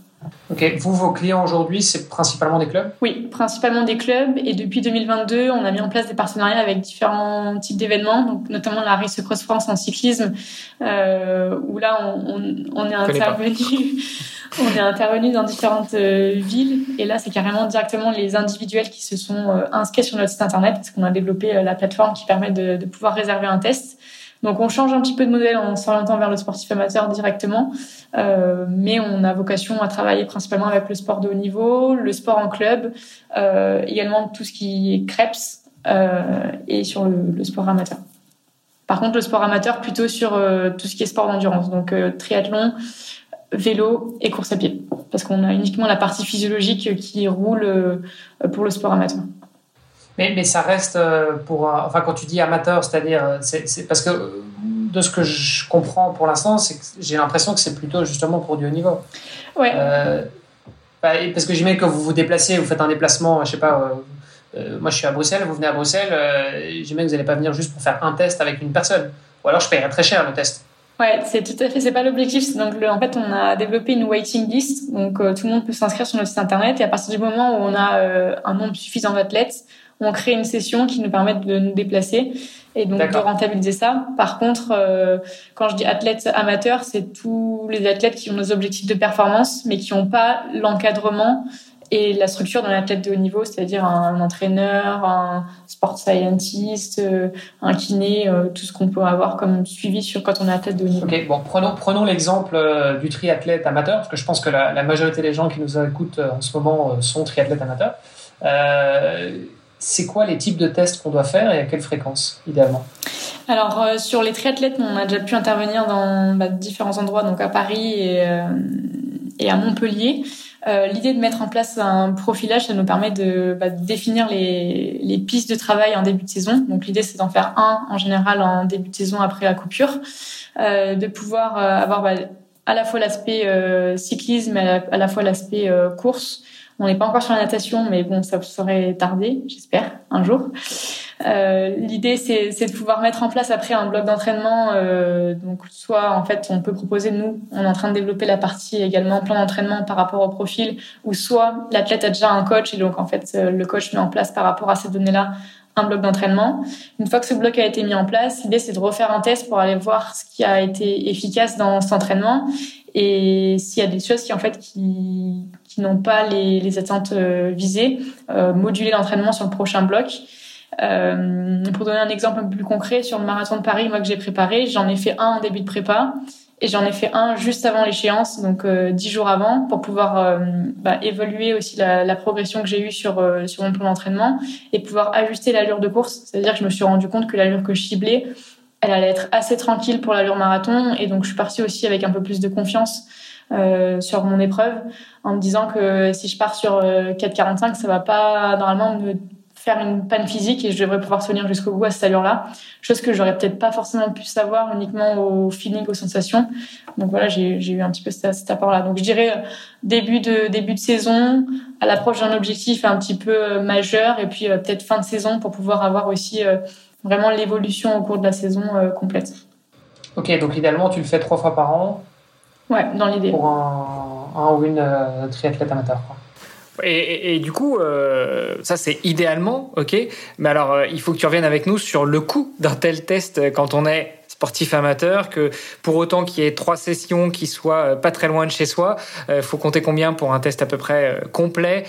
Ok, vous, vos clients aujourd'hui, c'est principalement des clubs? Oui, principalement des clubs. Et depuis 2022, on a mis en place des partenariats avec différents types d'événements, donc notamment la Race Cross France en cyclisme, euh, où là, on, on, est intervenu, on est intervenu dans différentes euh, villes. Et là, c'est carrément directement les individuels qui se sont euh, inscrits sur notre site internet, parce qu'on a développé euh, la plateforme qui permet de, de pouvoir réserver un test. Donc on change un petit peu de modèle en s'orientant vers le sportif amateur directement, euh, mais on a vocation à travailler principalement avec le sport de haut niveau, le sport en club, euh, également tout ce qui est CREPS euh, et sur le, sport amateur. Par contre, le sport amateur plutôt sur tout ce qui est sport d'endurance, donc triathlon, vélo et course à pied, parce qu'on a uniquement la partie physiologique qui roule pour le sport amateur. Mais, mais ça reste euh, pour. Enfin, quand tu dis amateur, c'est-à-dire. Euh, c'est parce que de ce que je comprends pour l'instant, c'est que j'ai l'impression que c'est plutôt justement pour du haut niveau. Ouais. Euh, bah, parce que j'imagine que vous vous déplacez, vous faites un déplacement, je sais pas. Euh, moi, je suis à Bruxelles, vous venez à Bruxelles. j'imagine que vous n'allez pas venir juste pour faire un test avec une personne. Ou alors, je paierais très cher le test. Ouais, c'est tout à fait, c'est pas l'objectif. Donc, en fait, on a développé une waiting list. Donc, tout le monde peut s'inscrire sur notre site internet. Et à partir du moment où on a un nombre suffisant d'athlètes, on crée une session qui nous permet de nous déplacer et donc de rentabiliser ça. Par contre, euh, quand je dis athlètes amateurs, c'est tous les athlètes qui ont des objectifs de performance, mais qui n'ont pas l'encadrement et la structure d'un athlète de haut niveau, c'est-à-dire un, entraîneur, un sport scientist, euh, un kiné, euh, tout ce qu'on peut avoir comme suivi sur quand on est athlète de haut niveau. Ok, bon, prenons, prenons l'exemple du triathlète amateur, parce que je pense que la, la majorité des gens qui nous écoutent en ce moment sont triathlètes amateurs. Euh, c'est quoi les types de tests qu'on doit faire et à quelle fréquence, idéalement? Alors, euh, sur les triathlètes, on a déjà pu intervenir dans bah, différents endroits, donc à Paris et, euh, à Montpellier. Euh, l'idée de mettre en place un profilage, ça nous permet de, bah, définir les, pistes de travail en début de saison. Donc, l'idée, c'est d'en faire un en général en début de saison après la coupure, de pouvoir avoir bah, à la fois l'aspect cyclisme et à la fois l'aspect course on n'est pas encore sur la natation, mais bon, ça serait tardé, j'espère, un jour. Euh, L'idée, c'est de pouvoir mettre en place après un bloc d'entraînement. Euh, donc, soit en fait, on peut proposer nous, on est en train de développer la partie également plan d'entraînement par rapport au profil, ou soit l'athlète a déjà un coach et donc en fait, euh, le coach met en place par rapport à ces données-là un bloc d'entraînement. Une fois que ce bloc a été mis en place, l'idée c'est de refaire un test pour aller voir ce qui a été efficace dans cet entraînement et s'il y a des choses qui en fait qui, qui n'ont pas les, les attentes euh, visées, euh, moduler l'entraînement sur le prochain bloc. Euh, pour donner un exemple un peu plus concret, sur le marathon de Paris, moi que j'ai préparé, j'en ai fait un en début de prépa et j'en ai fait un juste avant l'échéance, donc euh, dix jours avant, pour pouvoir euh, bah, évaluer aussi la, progression que j'ai eue sur sur mon plan d'entraînement et pouvoir ajuster l'allure de course. C'est-à-dire que je me suis rendu compte que l'allure que je ciblais elle allait être assez tranquille pour l'allure marathon et donc je suis partie aussi avec un peu plus de confiance euh, sur mon épreuve en me disant que si je pars sur 4,45 euh, ça va pas normalement me faire une panne physique et je devrais pouvoir tenir jusqu'au bout à cette allure-là. Chose que j'aurais peut-être pas forcément pu savoir uniquement au feeling, aux sensations. Donc voilà, j'ai eu un petit peu cet, cet apport-là. Donc je dirais euh, début de début de saison, à l'approche d'un objectif un petit peu majeur, et puis peut-être fin de saison pour pouvoir avoir aussi vraiment l'évolution au cours de la saison euh, complète. Ok, donc idéalement, tu le fais trois fois par an Ouais, dans l'idée. Pour un, ou une euh, triathlète amateur. Et, du coup, euh, ça c'est idéalement, ok. Mais alors, il faut que tu reviennes avec nous sur le coût d'un tel test quand on est sportif amateur, que pour autant qu'il y ait trois sessions qui soient euh, pas très loin de chez soi, euh, faut compter combien pour un test à peu près euh, complet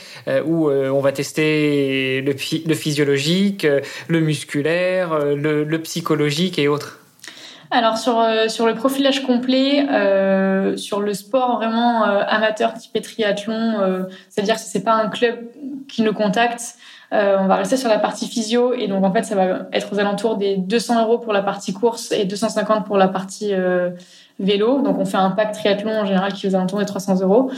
où on va tester le, le physiologique, le musculaire, le, psychologique et autres alors sur euh, sur le profilage complet, euh, sur le sport vraiment euh, amateur type triathlon, c'est-à-dire que c'est pas un club qui nous contacte. on va rester sur la partie physio et donc en fait ça va être aux alentours des 200 euros pour la partie course et 250 pour la partie vélo. Donc on fait un pack triathlon en général qui est aux alentours des 300 euros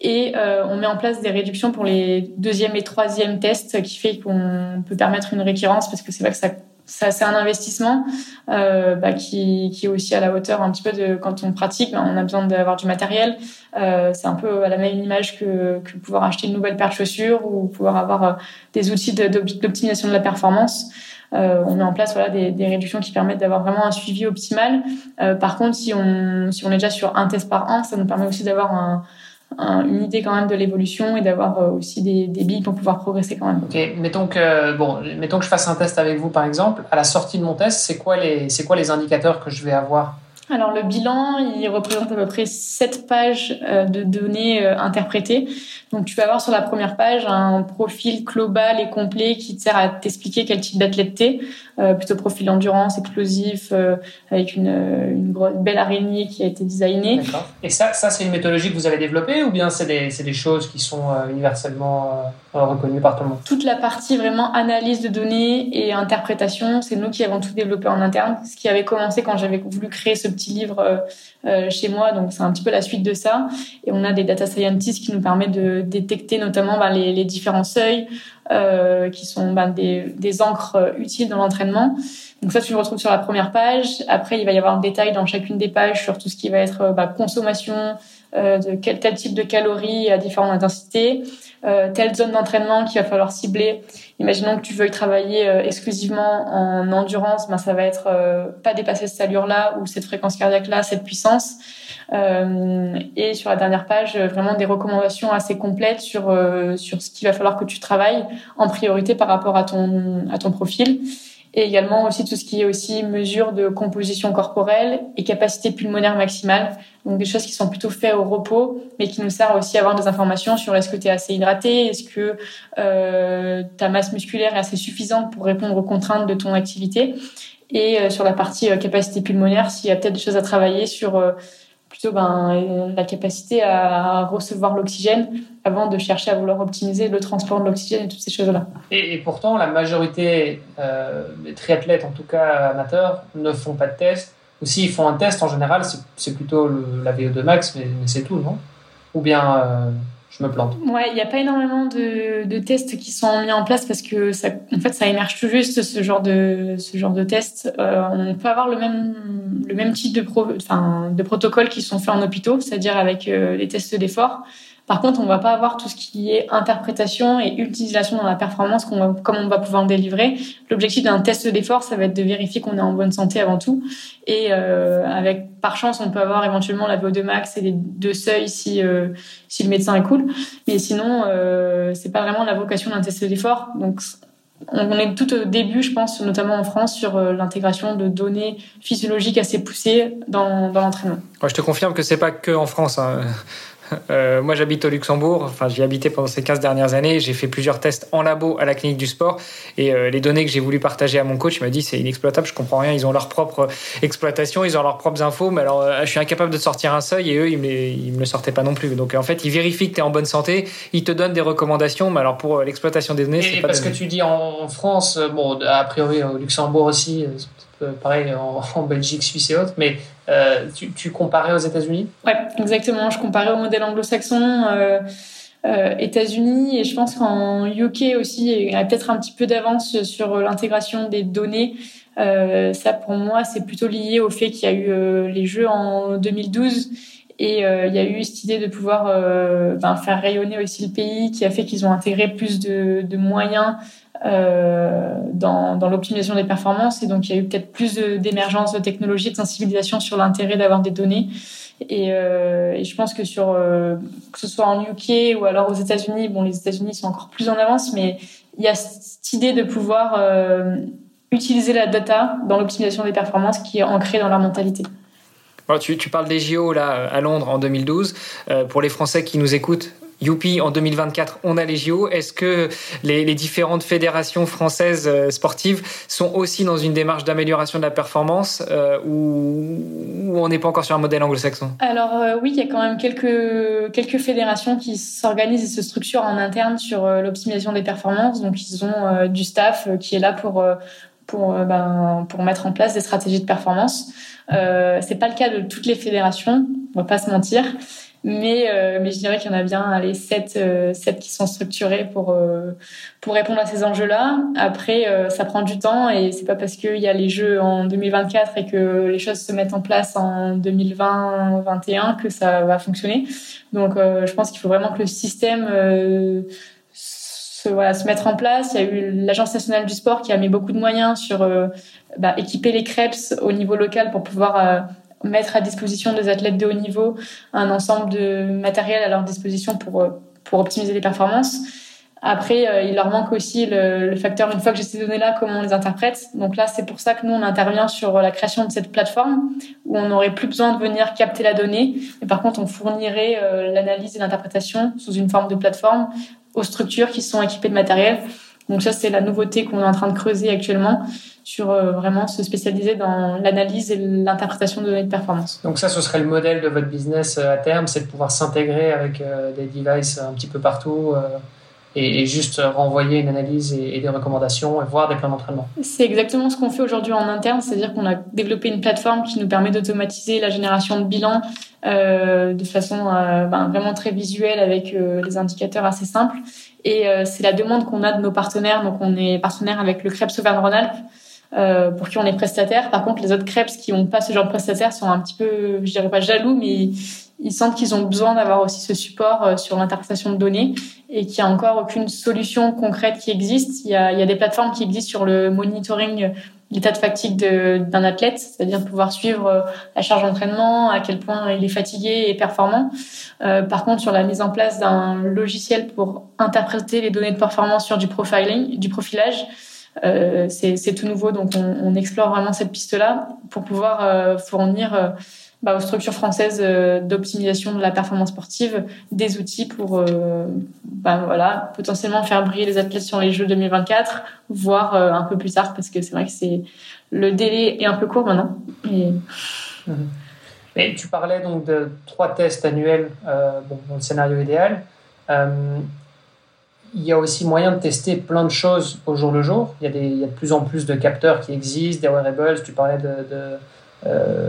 et on met en place des réductions pour les deuxième et troisième tests qui fait qu'on peut permettre une récurrence parce que c'est vrai que ça c'est un investissement euh, bah, qui, qui, est aussi à la hauteur un petit peu de quand on pratique, bah, on a besoin d'avoir du matériel. Euh, c'est un peu à la même image que, que pouvoir acheter une nouvelle paire de chaussures ou pouvoir avoir euh, des outils d'optimisation de, la performance. On met en place voilà, des, des réductions qui permettent d'avoir vraiment un suivi optimal. Par contre, si on, si on est déjà sur un test par an, ça nous permet aussi d'avoir un, une idée quand même de l'évolution et d'avoir euh, aussi des, des, billes pour pouvoir progresser quand même. Ok, mettons que bon, mettons que je fasse un test avec vous par exemple. À la sortie de mon test, c'est quoi les c'est quoi les indicateurs que je vais avoir? Alors le bilan, il représente à peu près 7 pages euh, de données euh, interprétées. Donc tu vas avoir sur la première page un profil global et complet qui te sert à t'expliquer quel type d'athlète t'es, euh, plutôt profil d'endurance, explosif, avec une, une grosse, belle araignée qui a été designée. D'accord. Et ça, ça c'est une méthodologie que vous avez développée ou bien c'est des, des choses qui sont universellement reconnues par tout le monde? Toute la partie vraiment analyse de données et interprétation, c'est nous qui avons tout développé en interne, ce qui avait commencé quand j'avais voulu créer ce petit livre euh, euh, chez moi, donc c'est un petit peu la suite de ça. Et on a des data scientists qui nous permettent de détecter notamment ben, les, différents seuils euh, qui sont ben, des, des encres utiles dans l'entraînement. Donc ça, tu le retrouves sur la première page. Après, il va y avoir un détail dans chacune des pages sur tout ce qui va être bah, consommation, de quel tel type de calories à différentes intensités, telle zone d'entraînement qu'il va falloir cibler. Imaginons que tu veuilles travailler euh, exclusivement en endurance, ben ça va être euh, pas dépasser cette allure-là ou cette fréquence cardiaque-là, cette puissance. Euh, et sur la dernière page, vraiment des recommandations assez complètes sur sur ce qu'il va falloir que tu travailles en priorité par rapport à ton à ton profil et également aussi tout ce qui est aussi mesure de composition corporelle et capacité pulmonaire maximale. Donc des choses qui sont plutôt faites au repos, mais qui nous servent aussi à avoir des informations sur est-ce que tu es assez hydraté, est-ce que euh, ta masse musculaire est assez suffisante pour répondre aux contraintes de ton activité. Et euh, sur la partie euh, capacité pulmonaire, s'il y a peut-être des choses à travailler sur euh, plutôt ben, la capacité à recevoir l'oxygène avant de chercher à vouloir optimiser le transport de l'oxygène et toutes ces choses-là. Et, pourtant, la majorité euh, des triathlètes, en tout cas amateurs, ne font pas de test. Ou s'ils font un test, en général, c'est plutôt la VO2 max, mais, mais c'est tout, non? Ou bien euh, je me plante. Ouais, il n'y a pas énormément de, de, tests qui sont mis en place parce que ça, en fait, ça émerge tout juste ce genre de ce genre de tests. Euh, on peut avoir le même le même type de pro, enfin de protocoles qui sont faits en hôpitaux, c'est-à-dire avec euh, les tests d'effort. Par contre, on va pas avoir tout ce qui est interprétation et utilisation dans la performance comme on va pouvoir le délivrer. L'objectif d'un test d'effort, ça va être de vérifier qu'on est en bonne santé avant tout. Et euh, avec par chance, on peut avoir éventuellement la VO2 max et les deux seuils si euh, si le médecin est cool. Mais sinon, euh, c'est pas vraiment la vocation d'un test d'effort. Donc on est tout au début, je pense, notamment en France, sur euh, l'intégration de données physiologiques assez poussées dans, dans l'entraînement. je te confirme que c'est pas que en France. Hein. Euh, moi, j'habite au Luxembourg. Enfin, j'y habité pendant ces 15 dernières années. J'ai fait plusieurs tests en labo à la clinique du sport. Et euh, les données que j'ai voulu partager à mon coach, il m'a dit c'est inexploitable, je comprends rien. Ils ont leur propre exploitation, ils ont leurs propres infos. Mais alors, euh, je suis incapable de sortir un seuil et eux, ils me, me le sortaient pas non plus. Donc, en fait, ils vérifient que tu es en bonne santé. Ils te donnent des recommandations. Mais alors, pour l'exploitation des données, c'est pas parce que tu dis en France, bon, a priori au Luxembourg aussi, pareil en, Belgique, Suisse et autres, mais euh, tu, comparais aux États-Unis? Ouais, exactement. Je comparais au modèle anglo-saxon. Euh, euh, États-Unis et je pense qu'en UK aussi il y a peut-être un petit peu d'avance sur l'intégration des données. Euh, ça pour moi c'est plutôt lié au fait qu'il y a eu euh, les Jeux en 2012 et euh, il y a eu cette idée de pouvoir ben, faire rayonner aussi le pays qui a fait qu'ils ont intégré plus de, de moyens euh, dans, l'optimisation des performances. Et donc, il y a eu peut-être plus d'émergence de, technologies, de sensibilisation sur l'intérêt d'avoir des données. Et, euh, et, je pense que sur euh, que ce soit en UK ou alors aux États-Unis, bon, les États-Unis sont encore plus en avance, mais il y a cette idée de pouvoir euh, utiliser la data dans l'optimisation des performances qui est ancrée dans leur mentalité. Tu, tu, parles des JO là à Londres en 2012. Euh, pour les Français qui nous écoutent, youpi, en 2024, on a les JO. Est-ce que les, différentes fédérations françaises euh, sportives sont aussi dans une démarche d'amélioration de la performance euh, ou, on n'est pas encore sur un modèle anglo-saxon? Alors oui, il y a quand même quelques, quelques fédérations qui s'organisent et se structurent en interne sur l'optimisation des performances. Donc ils ont du staff qui est là pour pour, ben, pour mettre en place des stratégies de performance. Euh, c'est pas le cas de toutes les fédérations, on va pas se mentir. Mais, euh, mais je dirais qu'il y en a bien les sept, euh, sept qui sont structurés pour, euh, pour répondre à ces enjeux-là. Après, euh, ça prend du temps et c'est pas parce qu'il y a les Jeux en 2024 et que les choses se mettent en place en 2020-2021 que ça va fonctionner. Donc, je pense qu'il faut vraiment que le système se, se mettre en place. Il y a eu l'Agence nationale du sport qui a mis beaucoup de moyens sur bah, équiper les CREPS au niveau local pour pouvoir mettre à disposition des athlètes de haut niveau un ensemble de matériel à leur disposition pour, euh, pour optimiser les performances. Après, euh, il leur manque aussi le, facteur, une fois que j'ai ces données-là, comment on les interprète. Donc là, c'est pour ça que nous, on intervient sur la création de cette plateforme où on n'aurait plus besoin de venir capter la donnée. Mais par contre, on fournirait euh, l'analyse et l'interprétation sous une forme de plateforme aux structures qui sont équipées de matériel. Donc ça, c'est la nouveauté qu'on est en train de creuser actuellement sur euh, vraiment se spécialiser dans l'analyse et l'interprétation de données de performance. Donc ça, ce serait le modèle de votre business euh, à terme, c'est de pouvoir s'intégrer avec euh, des devices un petit peu partout et, juste renvoyer une analyse et, des recommandations et voir des plans d'entraînement. C'est exactement ce qu'on fait aujourd'hui en interne, c'est-à-dire qu'on a développé une plateforme qui nous permet d'automatiser la génération de bilans euh, de façon ben, vraiment très visuelle avec les indicateurs assez simples. Et c'est la demande qu'on a de nos partenaires. Donc on est partenaire avec le CREPS Auvergne-Rhône-Alpes euh, pour qui on est prestataire. Par contre, les autres crêpes qui n'ont pas ce genre de prestataire sont un petit peu, je dirais pas jaloux, mais ils sentent qu'ils ont besoin d'avoir aussi ce support euh, sur l'interprétation de données et qu'il n'y a encore aucune solution concrète qui existe. Il y a, il y a des plateformes qui existent sur le monitoring l'état de fatigue d'un athlète, c'est-à-dire pouvoir suivre euh, la charge d'entraînement, à quel point il est fatigué et performant. Euh, par contre, sur la mise en place d'un logiciel pour interpréter les données de performance sur du profiling, du profilage, euh, c'est tout nouveau, donc on, on, explore vraiment cette piste-là pour pouvoir euh, fournir euh, bah, aux structures françaises d'optimisation de la performance sportive des outils pour bah, voilà, potentiellement faire briller les athlètes sur les Jeux 2024, voire un peu plus tard, parce que c'est vrai que le délai est un peu court maintenant. Et... Mais tu parlais donc de trois tests annuels dans le scénario idéal. Euh, il y a aussi moyen de tester plein de choses au jour le jour. Il y a, de plus en plus de capteurs qui existent, des wearables. Tu parlais de, euh,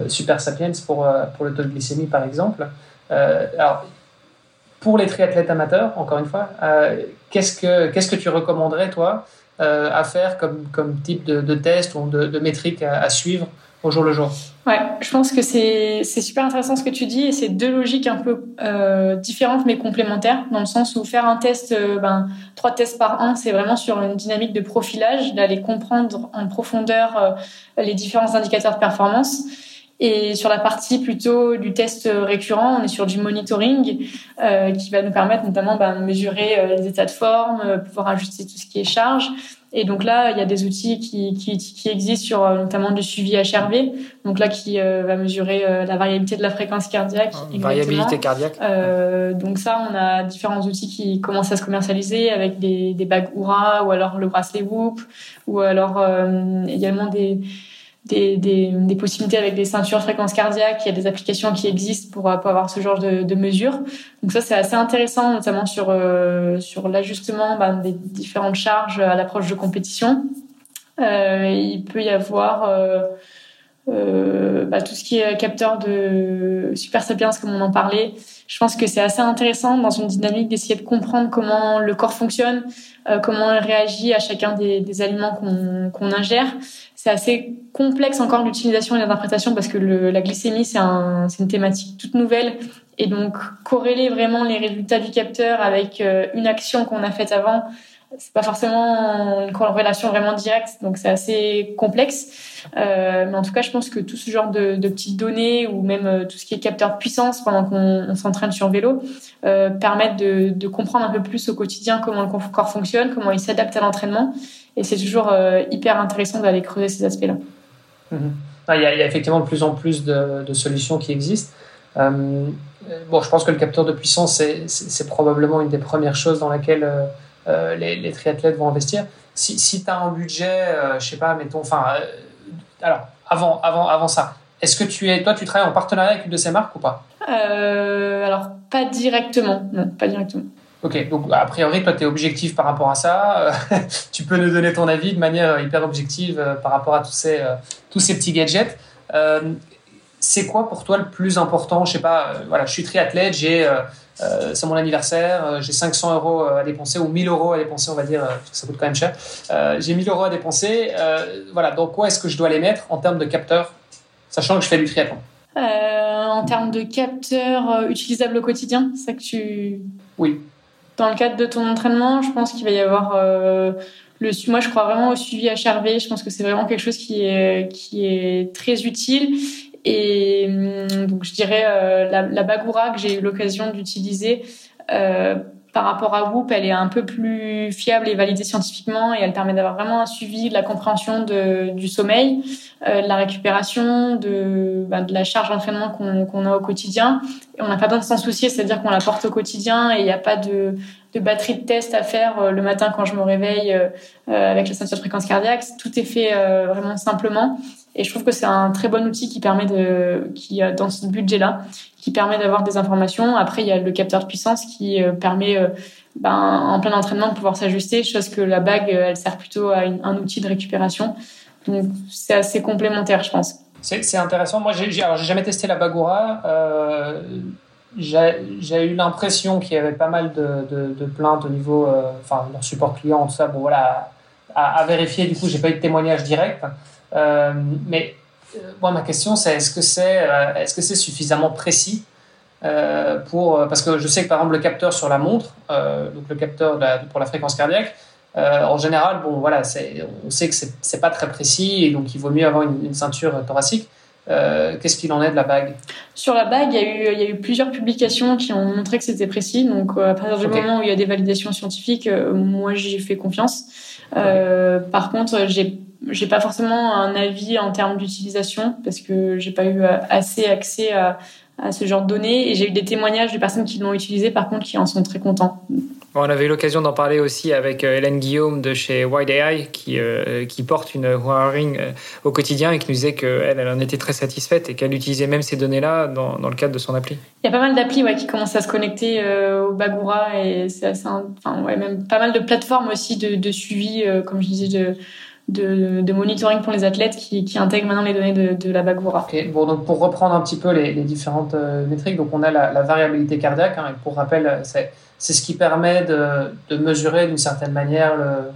Super Sapiens pour, euh, pour le taux de glycémie, par exemple. Euh, alors, pour les triathlètes amateurs, encore une fois, euh, qu'est-ce que qu'est-ce que tu recommanderais, toi, euh, à faire comme, comme type de, test ou de, métrique à suivre au jour le jour. Ouais, je pense que c'est super intéressant ce que tu dis et c'est deux logiques un peu euh, différentes mais complémentaires dans le sens où faire un test, euh, ben, trois tests par an, c'est vraiment sur une dynamique de profilage, d'aller comprendre en profondeur euh, les différents indicateurs de performance. Et sur la partie plutôt du test récurrent, on est sur du monitoring euh, qui va nous permettre notamment ben, de mesurer euh, les états de forme, euh, pouvoir ajuster tout ce qui est charge. Et donc là, il y a des outils qui, qui, qui existent sur notamment du suivi HRV, donc là qui va mesurer la variabilité de la fréquence cardiaque. Ah, variabilité cardiaque. Euh, donc ça, on a différents outils qui commencent à se commercialiser avec des, des bagues Oura ou alors le bracelet Whoop ou alors également des des, possibilités avec des ceintures fréquence cardiaque. Il y a des applications qui existent pour, pour avoir ce genre de, de mesures. Donc ça, c'est assez intéressant, notamment sur, euh, sur l'ajustement ben, des différentes charges à l'approche de compétition. Euh, il peut y avoir euh, euh, bah, tout ce qui est capteur de Super Sapiens, comme on en parlait. Je pense que c'est assez intéressant dans une dynamique d'essayer de comprendre comment le corps fonctionne, euh, comment il réagit à chacun des, aliments qu'on qu'on ingère c'est assez complexe encore l'utilisation et l'interprétation parce que le, la glycémie c'est un, une thématique toute nouvelle. Et donc corréler vraiment les résultats du capteur avec euh, une action qu'on a faite avant c'est pas forcément une corrélation vraiment directe. Donc c'est assez complexe. Euh, mais en tout cas je pense que tout ce genre de, de petites données ou même euh, tout ce qui est capteur de puissance pendant qu'on s'entraîne sur vélo euh, permettent de, de comprendre un peu plus au quotidien comment le corps fonctionne comment il s'adapte à l'entraînement et c'est toujours euh, hyper intéressant d'aller creuser ces aspects-là. Mhm. Ah, il, y a, il, y a, effectivement de plus en plus de, de solutions qui existent. Euh, bon, je pense que le capteur de puissance, c'est probablement une des premières choses dans laquelle les, les, triathlètes vont investir. Si, si tu as un budget, je sais pas, mettons, enfin, alors, avant, avant, avant ça, est-ce que tu es, toi, tu travailles en partenariat avec une de ces marques ou pas? Alors, pas directement, non, pas directement. Ok, donc a priori, toi, tu es objectif par rapport à ça. tu peux nous donner ton avis de manière hyper objective euh, par rapport à tous ces, euh, tous ces petits gadgets. Euh, c'est quoi pour toi le plus important? Je sais pas, voilà, je suis triathlète, j'ai, c'est mon anniversaire, j'ai 500 euros à dépenser ou 1000 euros à dépenser, on va dire, parce que ça coûte quand même cher. j'ai 1000 euros à dépenser. voilà, dans quoi est-ce que je dois les mettre en termes de capteurs, sachant que je fais du triathlon? En termes de capteurs utilisables au quotidien, c'est ça que tu. Oui. Dans le cadre de ton entraînement, je pense qu'il va y avoir euh, le. Moi, je crois vraiment au suivi HRV. Je pense que c'est vraiment quelque chose qui est qui est très utile. Et hum, donc, je dirais euh, la, la Bagoura que j'ai eu l'occasion d'utiliser. Euh, par rapport à Whoop, elle est un peu plus fiable et validée scientifiquement et elle permet d'avoir vraiment un suivi de la compréhension de, du sommeil, euh, de la récupération, de, bah, de la charge d'entraînement qu'on a au quotidien. Et on n'a pas besoin de s'en soucier, c'est-à-dire qu'on la porte au quotidien et il n'y a pas de, de batterie de test à faire euh, le matin quand je me réveille euh, euh, avec la ceinture de fréquence cardiaque. Tout est fait vraiment simplement. Et je trouve que c'est un très bon outil qui permet de, qui dans ce budget-là, qui permet d'avoir des informations. Après, il y a le capteur de puissance qui euh, permet, euh, ben, en plein entraînement, de pouvoir s'ajuster, chose que la bague, euh, elle sert plutôt à un outil de récupération. Donc, c'est assez complémentaire, je pense. C'est intéressant. Moi, j'ai jamais testé la Bagoura. Euh, j'ai eu l'impression qu'il y avait pas mal de, plaintes au niveau, enfin, leur support client, tout ça. Bon, voilà, à, vérifier. Du coup, j'ai pas eu de témoignage direct. Euh, mais moi, ma question, c'est est-ce que c'est euh, est -ce c'est suffisamment précis pour, parce que je sais que par exemple le capteur sur la montre, donc le capteur pour la fréquence cardiaque, en général, bon voilà, on sait que c'est pas très précis et donc il vaut mieux avoir une, ceinture thoracique. Qu'est-ce qu'il en est de la bague? Sur la bague, il y, a eu, il y a eu plusieurs publications qui ont montré que c'était précis. Donc, à partir du moment où il y a des validations scientifiques, moi, j'y fais confiance. par contre, j'ai j'ai pas forcément un avis en termes d'utilisation parce que j'ai pas eu assez accès à, à ce genre de données et j'ai eu des témoignages de personnes qui l'ont utilisé par contre qui en sont très contents. on avait eu l'occasion d'en parler aussi avec euh, Hélène Guillaume de chez WideAI qui, euh, qui porte une Ring euh, au quotidien et qui nous disait qu'elle elle en était très satisfaite et qu'elle utilisait même ces données-là dans, dans, le cadre de son appli. Il y a pas mal d'applis ouais, qui commencent à se connecter au Bagura et c'est enfin, ouais, même pas mal de plateformes aussi de, de suivi, comme je disais, de de, de, monitoring pour les athlètes qui, qui intègrent maintenant les données de, de la Bagoura. Bon, donc pour reprendre un petit peu les, les différentes euh, métriques, donc on a la, la variabilité cardiaque, hein, et pour rappel, c'est, c'est ce qui permet de, de mesurer d'une certaine manière le,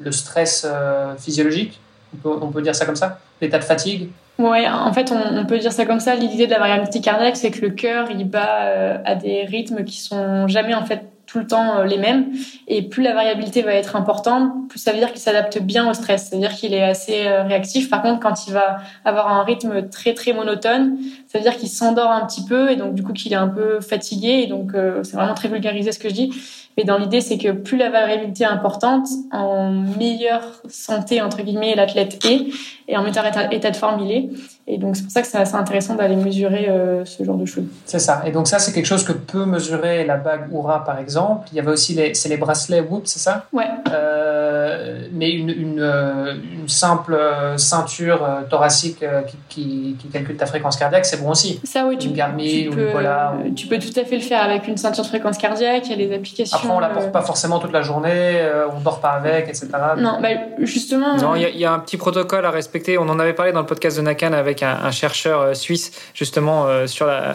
le stress euh, physiologique. On peut, on peut, dire ça comme ça? L'état de fatigue? Oui, en fait, on, on, peut dire ça comme ça. L'idée de la variabilité cardiaque, c'est que le cœur, il bat euh, à des rythmes qui sont jamais en fait tout le temps euh, les mêmes. Et plus la variabilité va être importante, plus ça veut dire qu'il s'adapte bien au stress. C'est-à-dire qu'il est assez euh, réactif. Par contre, quand il va avoir un rythme très très monotone, ça veut dire qu'il s'endort un petit peu et donc du coup qu'il est un peu fatigué. Et donc euh, c'est vraiment très vulgarisé ce que je dis. Mais dans l'idée, c'est que plus la variabilité est importante, en meilleure santé entre guillemets l'athlète est et en meilleur état, de forme il est. Et donc, c'est pour ça que c'est assez intéressant d'aller mesurer euh, ce genre de choses. C'est ça. Et donc, ça, c'est quelque chose que peut mesurer la bague Oura, par exemple. Il y avait aussi les, les bracelets Whoop, c'est ça? Ouais. Euh, mais une, une, euh, une, simple ceinture thoracique qui, qui, calcule ta fréquence cardiaque, c'est bon aussi. Ça, oui. Tu, une Garmin tu peux, ou une Polar. Tu peux tout à fait le faire avec une ceinture de fréquence cardiaque. Il y a des applications. Après, on la porte pas forcément toute la journée, on dort pas avec, etc. Non, bah, justement. Non, il y, y, a un petit protocole à respecter. On en avait parlé dans le podcast de Nakan avec un, un chercheur euh, suisse justement euh, sur la euh,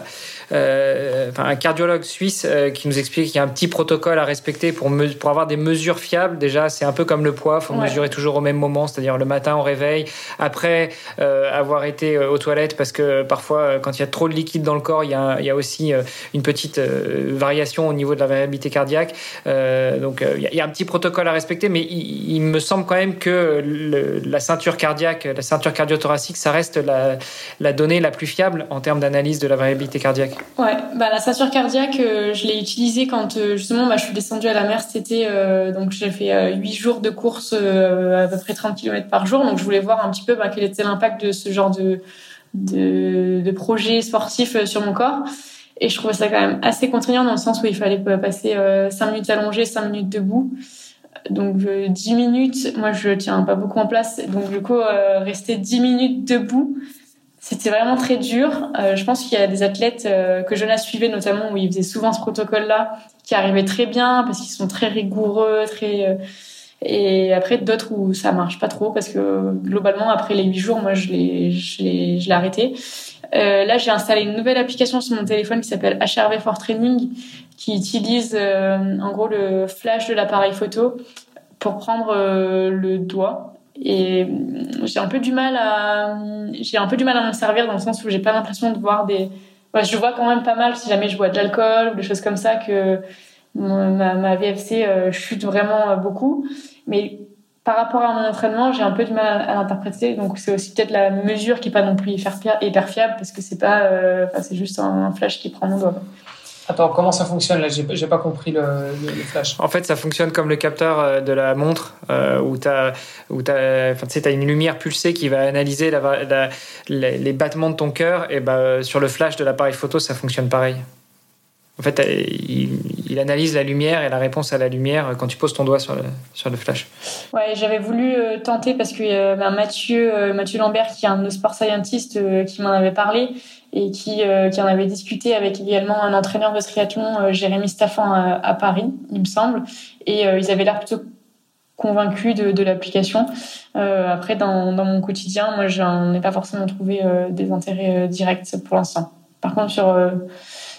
enfin, un cardiologue suisse euh, qui nous explique qu'il y a un petit protocole à respecter pour, pour avoir des mesures fiables. Déjà, c'est un peu comme le poids, faut mesurer toujours au même moment, c'est-à-dire le matin au réveil, après euh, avoir été aux toilettes, parce que parfois, quand il y a trop de liquide dans le corps, il y a, il y a aussi une petite variation au niveau de la variabilité cardiaque. donc, il y a un petit protocole à respecter, mais il, il me semble quand même que le, la ceinture cardiaque, la ceinture cardiothoracique, ça reste la, la donnée la plus fiable en termes d'analyse de la variabilité cardiaque. Ouais, bah la ceinture cardiaque, euh, je l'ai utilisée quand euh, justement bah, je suis descendue à la mer été, euh, donc j'ai fait 8 jours de course à peu près 30 km par jour, donc je voulais voir un petit peu bah, quel était l'impact de ce genre de, de, de projet sportif sur mon corps. Et je trouvais ça quand même assez contraignant dans le sens où il fallait passer 5 minutes allongées, 5 minutes debout. Donc 10 minutes, moi je tiens pas beaucoup en place. Donc du coup, rester 10 minutes debout, c'était vraiment très dur. Euh, je pense qu'il y a des athlètes euh, que Jonas suivait notamment où ils faisaient souvent ce protocole-là, qui arrivaient très bien parce qu'ils sont très rigoureux, très euh, et après d'autres où ça marche pas trop parce que globalement après les huit jours, moi je l'ai je l'ai je l'ai arrêté. là, j'ai installé une nouvelle application sur mon téléphone qui s'appelle HRV for Training, qui utilise en gros le flash de l'appareil photo pour prendre le doigt et j'ai un peu du mal à j'ai un peu du mal à m'en servir dans le sens où j'ai pas l'impression de voir des je vois quand même pas mal si jamais je bois de l'alcool ou des choses comme ça que ma, VFC euh, chute vraiment euh, beaucoup. Mais par rapport à mon entraînement j'ai un peu du mal à, l'interpréter. Donc c'est aussi peut-être la mesure qui est pas non plus hyper, fiable parce que c'est pas euh, c'est juste un, flash qui prend mon doigt Attends, comment ça fonctionne là? J'ai pas compris le, flash. En fait, ça fonctionne comme le capteur euh, de la montre euh, où tu as, une lumière pulsée qui va analyser la, les battements de ton cœur. Et bah, sur le flash de l'appareil photo, ça fonctionne pareil. En fait, euh, il, analyse la lumière et la réponse à la lumière quand tu poses ton doigt sur le, sur le flash. Ouais, j'avais voulu tenter parce que bah, Mathieu, Mathieu Lambert, qui est un de nos sport scientists, qui m'en avait parlé, et qui, euh, qui en avait discuté avec également un entraîneur de triathlon, euh, Jérémy Staffan, à, Paris, il me semble. Et euh, ils avaient l'air plutôt convaincus de, de l'application. après, dans, dans mon quotidien, moi, j'en ai pas forcément trouvé des intérêts directs pour l'instant. Par contre, sur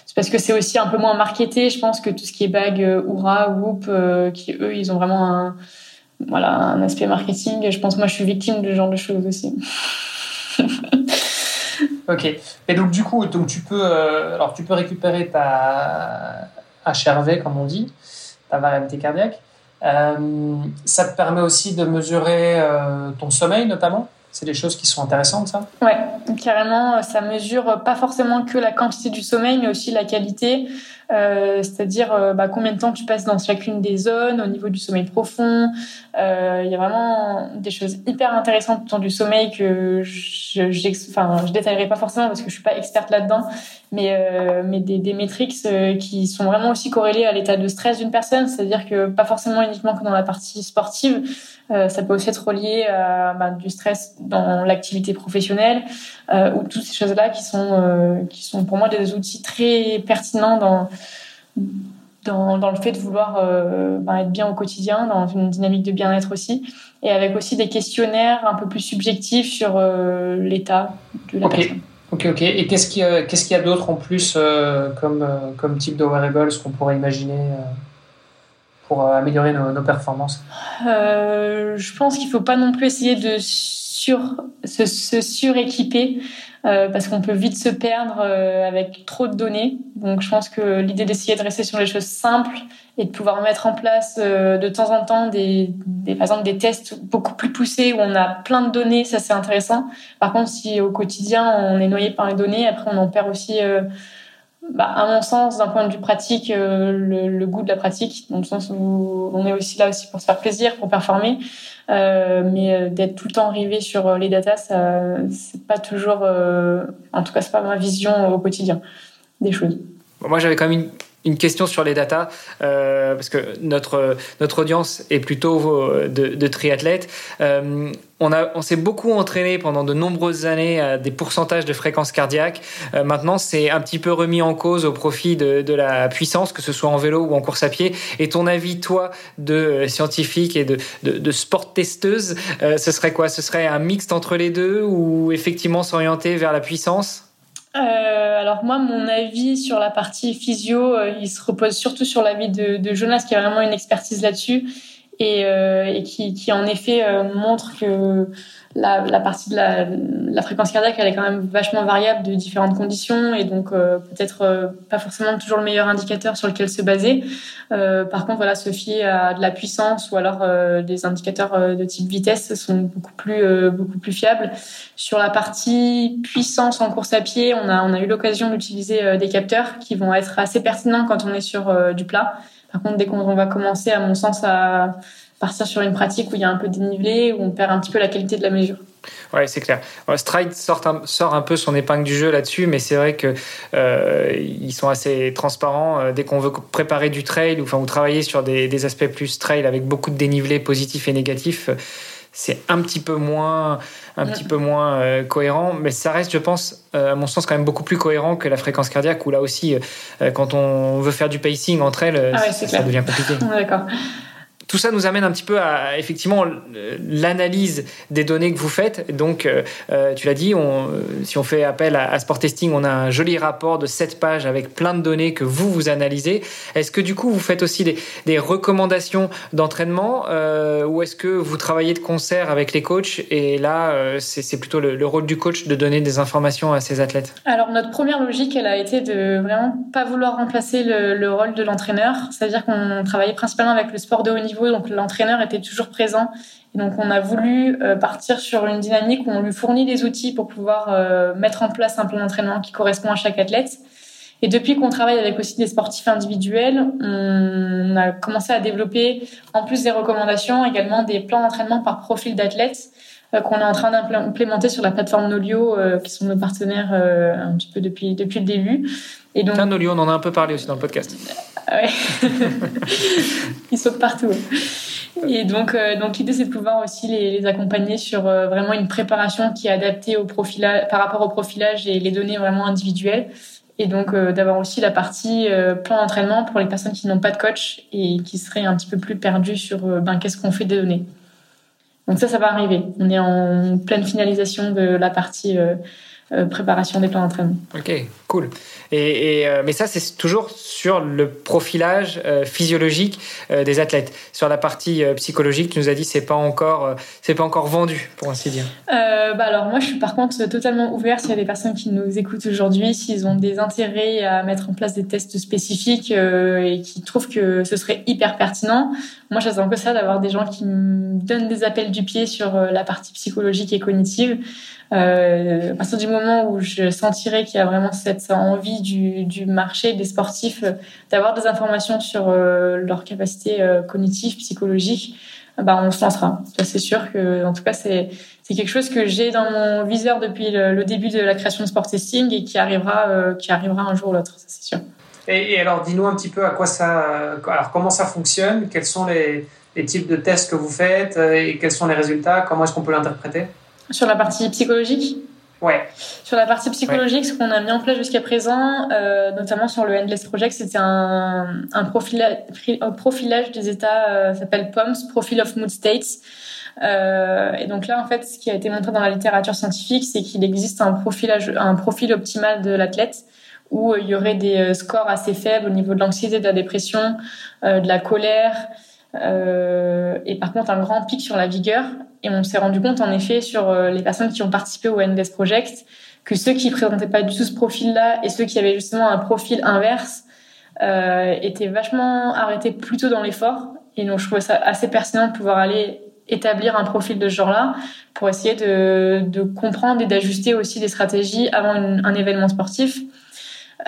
c'est parce que c'est aussi un peu moins marketé, je pense, que tout ce qui est bag, Oura, Whoop, qui eux, ils ont vraiment un, voilà, un aspect marketing. Je pense, moi, je suis victime de ce genre de choses aussi. Ok. Et donc du coup, tu peux, euh, alors tu peux récupérer ta HRV comme on dit, ta variabilité cardiaque. Euh, ça te permet aussi de mesurer euh, ton sommeil notamment. C'est des choses qui sont intéressantes, ça Ouais, carrément. Ça mesure pas forcément que la quantité du sommeil, mais aussi la qualité. Euh, c'est-à-dire euh, bah, combien de temps tu passes dans chacune des zones, au niveau du sommeil profond. Euh, il y a vraiment des choses hyper intéressantes autour du sommeil que je, détaillerai pas forcément parce que je suis pas experte là-dedans, mais, mais des, métriques qui sont vraiment aussi corrélées à l'état de stress d'une personne, c'est-à-dire que pas forcément uniquement que dans la partie sportive, ça peut aussi être relié à bah, du stress dans l'activité professionnelle ou toutes ces choses-là qui qui sont pour moi des outils très pertinents dans dans, dans, le fait de vouloir euh, ben, être bien au quotidien, dans une dynamique de bien-être aussi, et avec aussi des questionnaires un peu plus subjectifs sur euh, l'état de la personne. Ok, ok. Et qu'est-ce qu'il y a, qu'est-ce qu'il y a d'autre en plus euh, comme, comme type de wearables qu'on pourrait imaginer pour améliorer nos, nos performances? Je pense qu'il ne faut pas non plus essayer de sur, se, se suréquiper. Euh, parce qu'on peut vite se perdre euh, avec trop de données. Donc je pense que l'idée d'essayer de rester sur les choses simples et de pouvoir mettre en place euh, de temps en temps des, des, par exemple des tests beaucoup plus poussés où on a plein de données, ça c'est intéressant. Par contre, si au quotidien on est noyé par les données, après on en perd aussi bah, à mon sens, d'un point de vue pratique, le, le, goût de la pratique, dans le sens où on est aussi là aussi pour se faire plaisir, pour performer. Euh, mais euh, d'être tout le temps arrivé sur euh, les datas, ça, c'est pas toujours, en tout cas, c'est pas ma vision au quotidien des choses. Moi, j'avais quand même une une question sur les datas, euh, parce que notre, notre audience est plutôt euh, de, de triathlètes. Euh, on, a, on s'est beaucoup entraîné pendant de nombreuses années à des pourcentages de fréquence cardiaque. Euh, maintenant, c'est un petit peu remis en cause au profit de, de, la puissance, que ce soit en vélo ou en course à pied. Et ton avis, toi, de scientifique et de, de, de sport testeuse, ce serait quoi? Ce serait un mixte entre les deux ou effectivement s'orienter vers la puissance? Euh, alors moi, mon avis sur la partie physio, euh, il se repose surtout sur l'avis de, de Jonas, qui a vraiment une expertise là-dessus et, euh, et qui, qui, en effet euh, montre que la, la partie de la, la, fréquence cardiaque, elle est quand même vachement variable de différentes conditions et donc euh, peut-être euh, pas forcément toujours le meilleur indicateur sur lequel se baser. Euh, par contre, voilà, se fier à de la puissance ou alors des indicateurs de type vitesse sont beaucoup plus beaucoup plus fiables. Sur la partie puissance en course à pied, on a on a eu l'occasion d'utiliser des capteurs qui vont être assez pertinents quand on est sur du plat. Par contre, dès qu'on va commencer, à mon sens, à partir sur une pratique où il y a un peu dénivelé, où on perd un petit peu la qualité de la mesure. Ouais, c'est clair. Stride sort un, sort un peu son épingle du jeu là-dessus, mais c'est vrai que euh, sont assez transparents. Euh, dès qu'on veut préparer du trail ou, enfin, ou travailler sur des, des, aspects plus trail avec beaucoup de dénivelés positifs et négatifs, c'est un petit peu moins, un petit peu moins euh, cohérent, mais ça reste, je pense, à mon sens, quand même beaucoup plus cohérent que la fréquence cardiaque, où là aussi, quand on veut faire du pacing entre elles, ah ça, devient compliqué. D'accord tout ça nous amène un petit peu à effectivement l'analyse des données que vous faites. Donc, euh, euh, tu l'as dit, on, si on fait appel à, Sport Testing, on a un joli rapport de 7 pages avec plein de données que vous, vous analysez. Est-ce que du coup, vous faites aussi des, recommandations d'entraînement euh, ou est-ce que vous travaillez de concert avec les coachs et là, c'est plutôt le, rôle du coach de donner des informations à ses athlètes? Alors, notre première logique, elle a été de vraiment pas vouloir remplacer le, le rôle de l'entraîneur. C'est-à-dire qu'on travaillait principalement avec le sport de haut niveau donc l'entraîneur était toujours présent. Et donc on a voulu euh, partir sur une dynamique où on lui fournit des outils pour pouvoir euh, mettre en place un plan d'entraînement qui correspond à chaque athlète. Et depuis qu'on travaille avec aussi des sportifs individuels, on a commencé à développer, en plus des recommandations, également des plans d'entraînement par profil d'athlète euh, qu'on est en train d'implémenter sur la plateforme Nolio, qui sont nos partenaires un petit peu depuis depuis le début. Et donc, Nolio, on en a un peu parlé aussi dans le podcast. Ouais. Ils sautent partout. Et donc, euh, donc l'idée, c'est de pouvoir aussi les, accompagner sur euh, vraiment une préparation qui est adaptée au profilage, par rapport au profilage et les données vraiment individuelles. Et donc, euh, d'avoir aussi la partie plan d'entraînement pour les personnes qui n'ont pas de coach et qui seraient un petit peu plus perdues sur ben, qu'est-ce qu'on fait des données. Donc ça, ça va arriver. On est en pleine finalisation de la partie préparation des plans d'entraînement. Ok, cool. Et, euh, mais ça, c'est toujours sur le profilage euh, physiologique euh, des athlètes. Sur la partie psychologique, tu nous as dit c'est pas encore c'est pas encore vendu, pour ainsi dire. bah alors moi, je suis par contre totalement ouvert s'il y a des personnes qui nous écoutent aujourd'hui, s'ils ont des intérêts à mettre en place des tests spécifiques et qui trouvent que ce serait hyper pertinent. Moi, j'attends que ça d'avoir des gens qui me donnent des appels du pied sur la partie psychologique et cognitive. Euh, à partir du moment où je sentirai qu'il y a vraiment cette envie du, marché des sportifs euh, d'avoir des informations sur euh, leur capacité euh, cognitive, psychologique, bah on se lancera. C'est sûr que, en tout cas, c'est quelque chose que j'ai dans mon viseur depuis le, début de la création de Sport Testing et qui arrivera qui arrivera un jour ou l'autre, c'est sûr. Et, alors, dis-nous un petit peu à quoi ça, alors comment ça fonctionne, quels sont les types de tests que vous faites et quels sont les résultats, comment est-ce qu'on peut l'interpréter? Sur la partie psychologique Ouais. Sur la partie psychologique, ce qu'on a mis en place jusqu'à présent, euh, notamment sur le Endless Project, c'était un, un, profilage des états, euh, s'appelle POMS, Profile of Mood States. Euh, et donc là, en fait, ce qui a été montré dans la littérature scientifique, c'est qu'il existe un, profilage, un profil optimal de l'athlète où il y aurait des euh, scores assez faibles au niveau de l'anxiété, de la dépression, euh, de la colère, euh, et par contre un grand pic sur la vigueur. Et on s'est rendu compte en effet sur euh, les personnes qui ont participé au NDS Project que ceux qui présentaient pas du tout ce profil-là et ceux qui avaient justement un profil inverse euh, étaient vachement arrêtés plutôt dans l'effort. Et donc je trouvais ça assez pertinent de pouvoir aller établir un profil de ce genre-là pour essayer de, de comprendre et d'ajuster aussi des stratégies avant un événement sportif.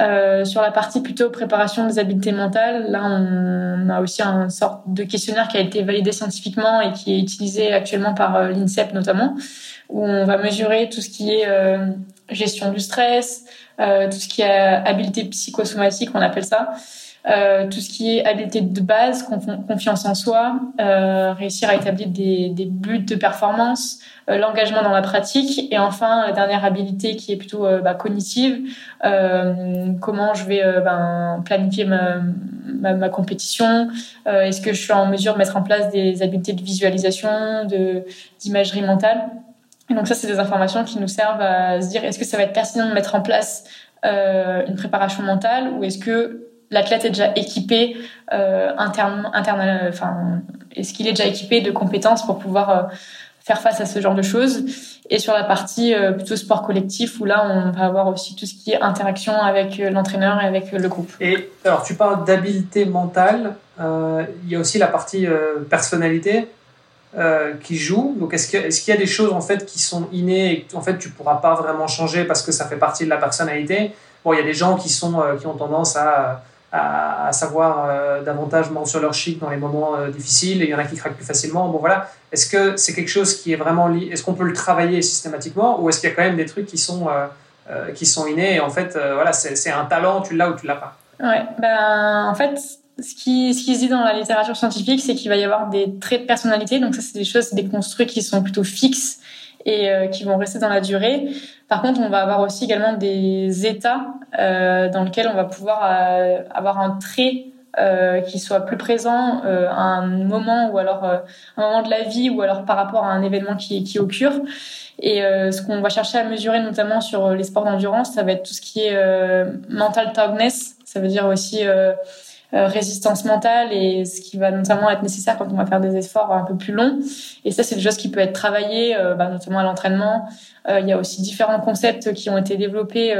Euh, sur la partie plutôt préparation des habiletés mentales, là on a aussi un sorte de questionnaire qui a été validé scientifiquement et qui est utilisé actuellement par euh, l'INSEP notamment, où on va mesurer tout ce qui est euh, gestion du stress, tout ce qui est habileté psychosomatique, on appelle ça, euh, tout ce qui est habileté de base, confiance en soi, euh, réussir à établir des, des, buts de performance, euh, l'engagement dans la pratique, et enfin la dernière habilité qui est plutôt euh, bah, cognitive, comment je vais ben, planifier ma, ma, ma compétition, est-ce que je suis en mesure de mettre en place des habiletés de visualisation, de d'imagerie mentale. Et donc ça, c'est des informations qui nous servent à se dire est-ce que ça va être pertinent de mettre en place une préparation mentale ou est-ce que l'athlète est déjà équipé euh, interne, interne, euh, enfin, est-ce qu'il est déjà équipé de compétences pour pouvoir euh, faire face à ce genre de choses? Et sur la partie euh, plutôt sport collectif où là on va avoir aussi tout ce qui est interaction avec l'entraîneur et avec le groupe. Et alors tu parles d'habileté mentale, il y a aussi la partie personnalité qui joue. Donc est-ce qu'il y a des choses en fait qui sont innées et que en fait tu pourras pas vraiment changer parce que ça fait partie de la personnalité? Bon, il y a des gens qui sont qui ont tendance à à, savoir euh, davantage sur leur chic dans les moments difficiles et il y en a qui craquent plus facilement. Bon voilà, est-ce que c'est quelque chose qui est vraiment Est-ce qu'on peut le travailler systématiquement ou est-ce qu'il y a quand même des trucs qui sont qui sont innés et en fait voilà c'est un talent tu l'as ou tu l'as pas? Ouais, ben en fait ce qui, ce qui se dit dans la littérature scientifique, c'est qu'il va y avoir des traits de personnalité. Donc ça, c'est des choses, des construits qui sont plutôt fixes et euh, qui vont rester dans la durée. Par contre, on va avoir aussi également des états euh, dans lesquels on va pouvoir euh, avoir un trait euh, qui soit plus présent euh, à un moment ou alors un moment de la vie ou alors par rapport à un événement qui, qui occure. Et ce qu'on va chercher à mesurer notamment sur les sports d'endurance, ça va être tout ce qui est mental toughness. Ça veut dire aussi euh, résistance mentale et ce qui va notamment être nécessaire quand on va faire des efforts un peu plus longs. Et ça, c'est des choses qui peut être travaillées, euh, bah, notamment à l'entraînement. Euh, il y a aussi différents concepts qui ont été développés,